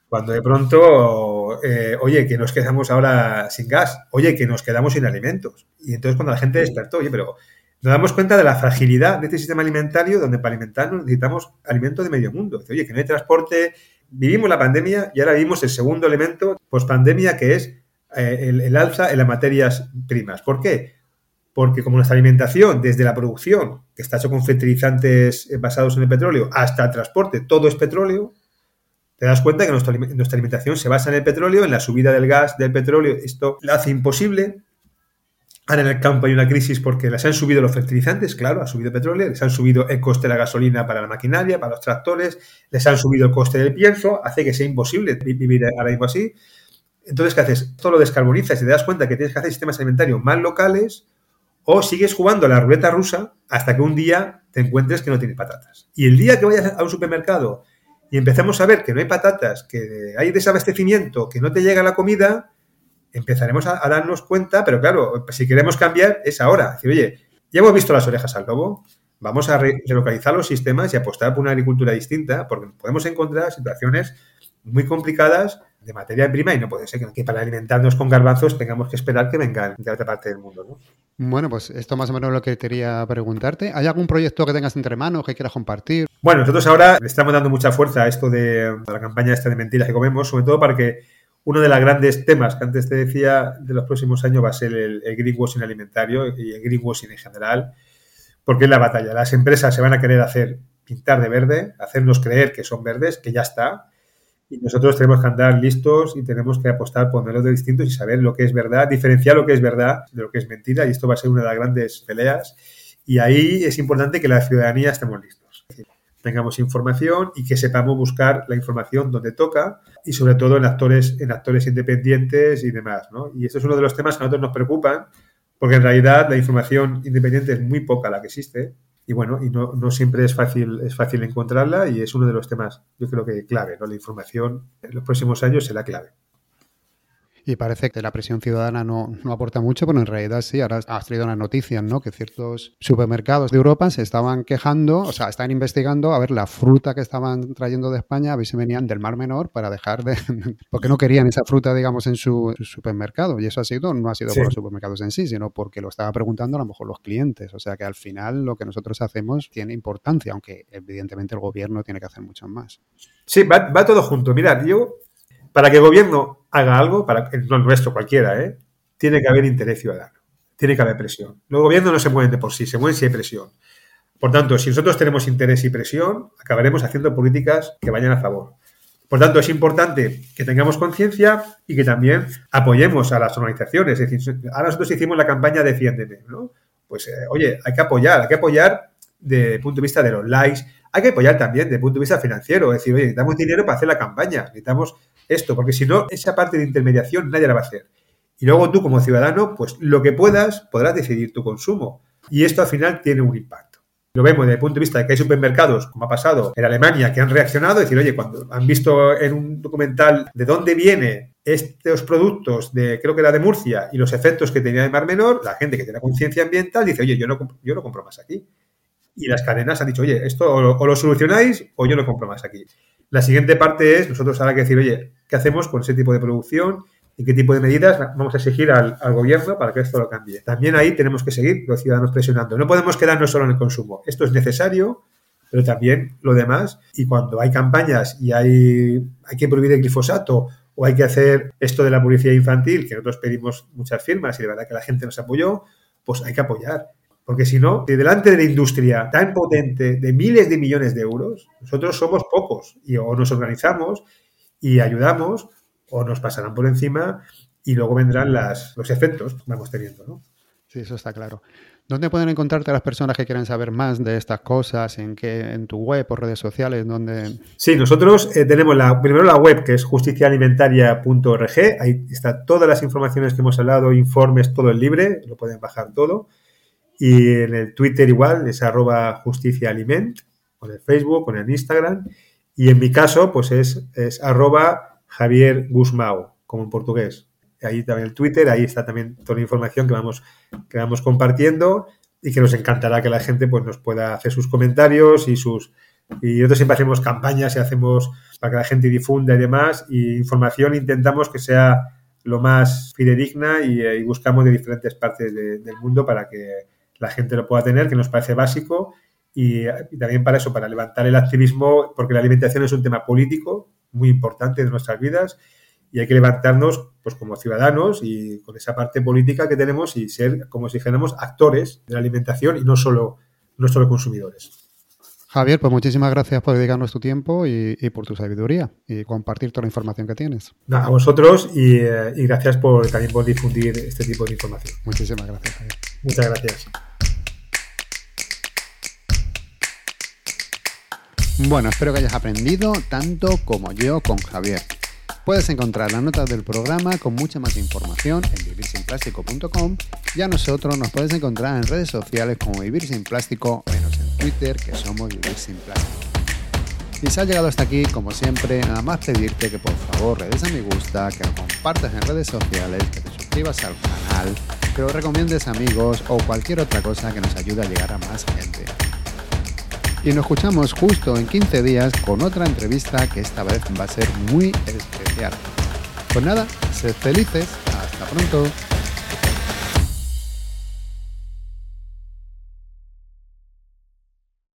Cuando de pronto, eh, oye, que nos quedamos ahora sin gas, oye, que nos quedamos sin alimentos. Y entonces cuando la gente despertó, oye, pero nos damos cuenta de la fragilidad de este sistema alimentario donde para alimentarnos necesitamos alimentos de medio mundo. Oye, que no hay transporte, vivimos la pandemia y ahora vivimos el segundo elemento post-pandemia que es eh, el, alza en las materias primas. ¿Por qué? Porque como nuestra alimentación, desde la producción, que está hecho con fertilizantes basados en el petróleo, hasta el transporte, todo es petróleo, te das cuenta que nuestra, alimentación se basa en el petróleo, en la subida del gas, del petróleo. Esto lo hace imposible. Ahora en el campo hay una crisis porque les han subido los fertilizantes, claro, ha subido petróleo, les han subido el coste de la gasolina para la maquinaria, para los tractores, les han subido el coste del pienso, hace que sea imposible vivir ahora mismo así. Entonces, ¿qué haces? Todo lo descarbonizas y te das cuenta que tienes que hacer sistemas alimentarios más locales o sigues jugando a la ruleta rusa hasta que un día te encuentres que no tienes patatas. Y el día que vayas a un supermercado y empezamos a ver que no hay patatas, que hay desabastecimiento, que no te llega la comida, empezaremos a, darnos cuenta, pero claro, si queremos cambiar es ahora. Decir, oye, ya hemos visto las orejas al lobo, vamos a relocalizar los sistemas y apostar por una agricultura distinta, porque podemos encontrar situaciones muy complicadas de materia prima y no puede ser que, para alimentarnos con garbanzos tengamos que esperar que vengan de otra parte del mundo. ¿no? Bueno, pues esto más o menos lo que quería preguntarte. ¿Hay algún proyecto que tengas entre manos que quieras compartir? Bueno, nosotros ahora le estamos dando mucha fuerza a esto de, la campaña esta de mentiras que comemos, sobre todo para que uno de los grandes temas que antes te decía de los próximos años va a ser el, greenwashing alimentario y el greenwashing en general, porque es la batalla. Las empresas se van a querer hacer pintar de verde, hacernos creer que son verdes, que ya está, y nosotros tenemos que andar listos y tenemos que apostar por modelos de distintos y saber lo que es verdad, diferenciar lo que es verdad de lo que es mentira. Y esto va a ser una de las grandes peleas. Y ahí es importante que la ciudadanía estemos listos. Tengamos información y que sepamos buscar la información donde toca y sobre todo en actores, en actores independientes y demás. ¿no? Y esto es uno de los temas que a nosotros nos preocupan porque en realidad la información independiente es muy poca la que existe y bueno, y no, no, siempre es fácil, es fácil encontrarla y es uno de los temas, yo creo que clave, ¿no? La información en los próximos años será clave. Y parece que la presión ciudadana no, aporta mucho, pero en realidad sí. Ahora has traído las noticias, ¿no? Que ciertos supermercados de Europa se estaban quejando, o sea, están investigando a ver la fruta que estaban trayendo de España, a ver si venían del Mar Menor para dejar de. porque no querían esa fruta, digamos, en su, supermercado. Y eso ha sido, no ha sido por los supermercados en sí, sino porque lo estaba preguntando a lo mejor los clientes. O sea que al final lo que nosotros hacemos tiene importancia, aunque evidentemente el gobierno tiene que hacer mucho más. Sí, va, va todo junto. Mirad, yo para que el gobierno haga algo, para no nuestro cualquiera, ¿eh? tiene que haber interés ciudadano, tiene que haber presión. Los gobiernos no se mueven de por sí, se mueven si hay presión. Por tanto, si nosotros tenemos interés y presión, acabaremos haciendo políticas que vayan a favor. Por tanto, es importante que tengamos conciencia y que también apoyemos a las organizaciones. Es decir, ahora nosotros hicimos la campaña Defiéndeme, ¿no? Pues, eh, oye, hay que apoyar, hay que apoyar desde el punto de vista de los likes, hay que apoyar también desde el punto de vista financiero. Es decir, oye, necesitamos dinero para hacer la campaña, necesitamos esto, porque si no, esa parte de intermediación nadie la va a hacer. Y luego tú como ciudadano, pues lo que puedas, podrás decidir tu consumo. Y esto al final tiene un impacto. Lo vemos desde el punto de vista de que hay supermercados, como ha pasado en Alemania, que han reaccionado, decir, oye, cuando han visto en un documental de dónde vienen estos productos de, creo que era de Murcia, y los efectos que tenía de Mar Menor, la gente que tiene conciencia ambiental dice, oye, yo no, yo no compro más aquí. Y las cadenas han dicho, oye, esto o lo solucionáis o yo no compro más aquí. La siguiente parte es, nosotros ahora que decir, oye, ¿qué hacemos con ese tipo de producción? y qué tipo de medidas vamos a exigir al, gobierno para que esto lo cambie. También ahí tenemos que seguir los ciudadanos presionando. No podemos quedarnos solo en el consumo. Esto es necesario, pero también lo demás. Y cuando hay campañas y hay, hay que prohibir el glifosato o hay que hacer esto de la publicidad infantil, que nosotros pedimos muchas firmas y de verdad que la gente nos apoyó, pues hay que apoyar. Porque si no, delante de la industria tan potente de miles de millones de euros, nosotros somos pocos y o nos organizamos y ayudamos o nos pasarán por encima y luego vendrán las, los efectos que vamos teniendo. ¿no? Sí, eso está claro. ¿Dónde pueden encontrarte las personas que quieran saber más de estas cosas? ¿En qué, en tu web o redes sociales? ¿Dónde... Sí, nosotros eh, tenemos la, primero la web que es justiciaalimentaria.org. Ahí está todas las informaciones que hemos hablado, informes, todo el libre, lo pueden bajar todo. Y en el Twitter igual es arroba justiciaaliment, con el Facebook, con el Instagram. Y en mi caso, pues es, es arroba Javier Guzmao, como en portugués ahí también el Twitter, ahí está también toda la información que vamos, que vamos compartiendo y que nos encantará que la gente pues, nos pueda hacer sus comentarios y sus... Y nosotros siempre hacemos campañas y hacemos para que la gente difunda y demás, y información intentamos que sea lo más fidedigna y, eh, buscamos de diferentes partes del mundo para que la gente lo pueda tener, que nos parece básico, y, y, también para eso, para levantar el activismo, porque la alimentación es un tema político muy importante de nuestras vidas y hay que levantarnos pues como ciudadanos y con esa parte política que tenemos y ser como si fuéramos actores de la alimentación y no solo, no solo consumidores. Javier, pues muchísimas gracias por dedicarnos tu tiempo y, por tu sabiduría y compartir toda la información que tienes. a vosotros y, y, gracias por, también por difundir este tipo de información. Muchísimas gracias, Javier. Muchas gracias. Bueno, espero que hayas aprendido tanto como yo con Javier. Puedes encontrar las notas del programa con mucha más información en vivirsinplástico.com y a nosotros nos puedes encontrar en redes sociales como Vivir Sin Plástico, menos en Twitter que somos Vivir Sin Plástico. Y si has llegado hasta aquí, como siempre, nada más pedirte que por favor le des a me gusta, que lo compartas en redes sociales, que te suscribas al canal, que lo recomiendes a amigos o cualquier otra cosa que nos ayude a llegar a más gente. Y nos escuchamos justo en 15 días con otra entrevista que esta vez va a ser muy especial. Pues nada, sed felices. Hasta pronto.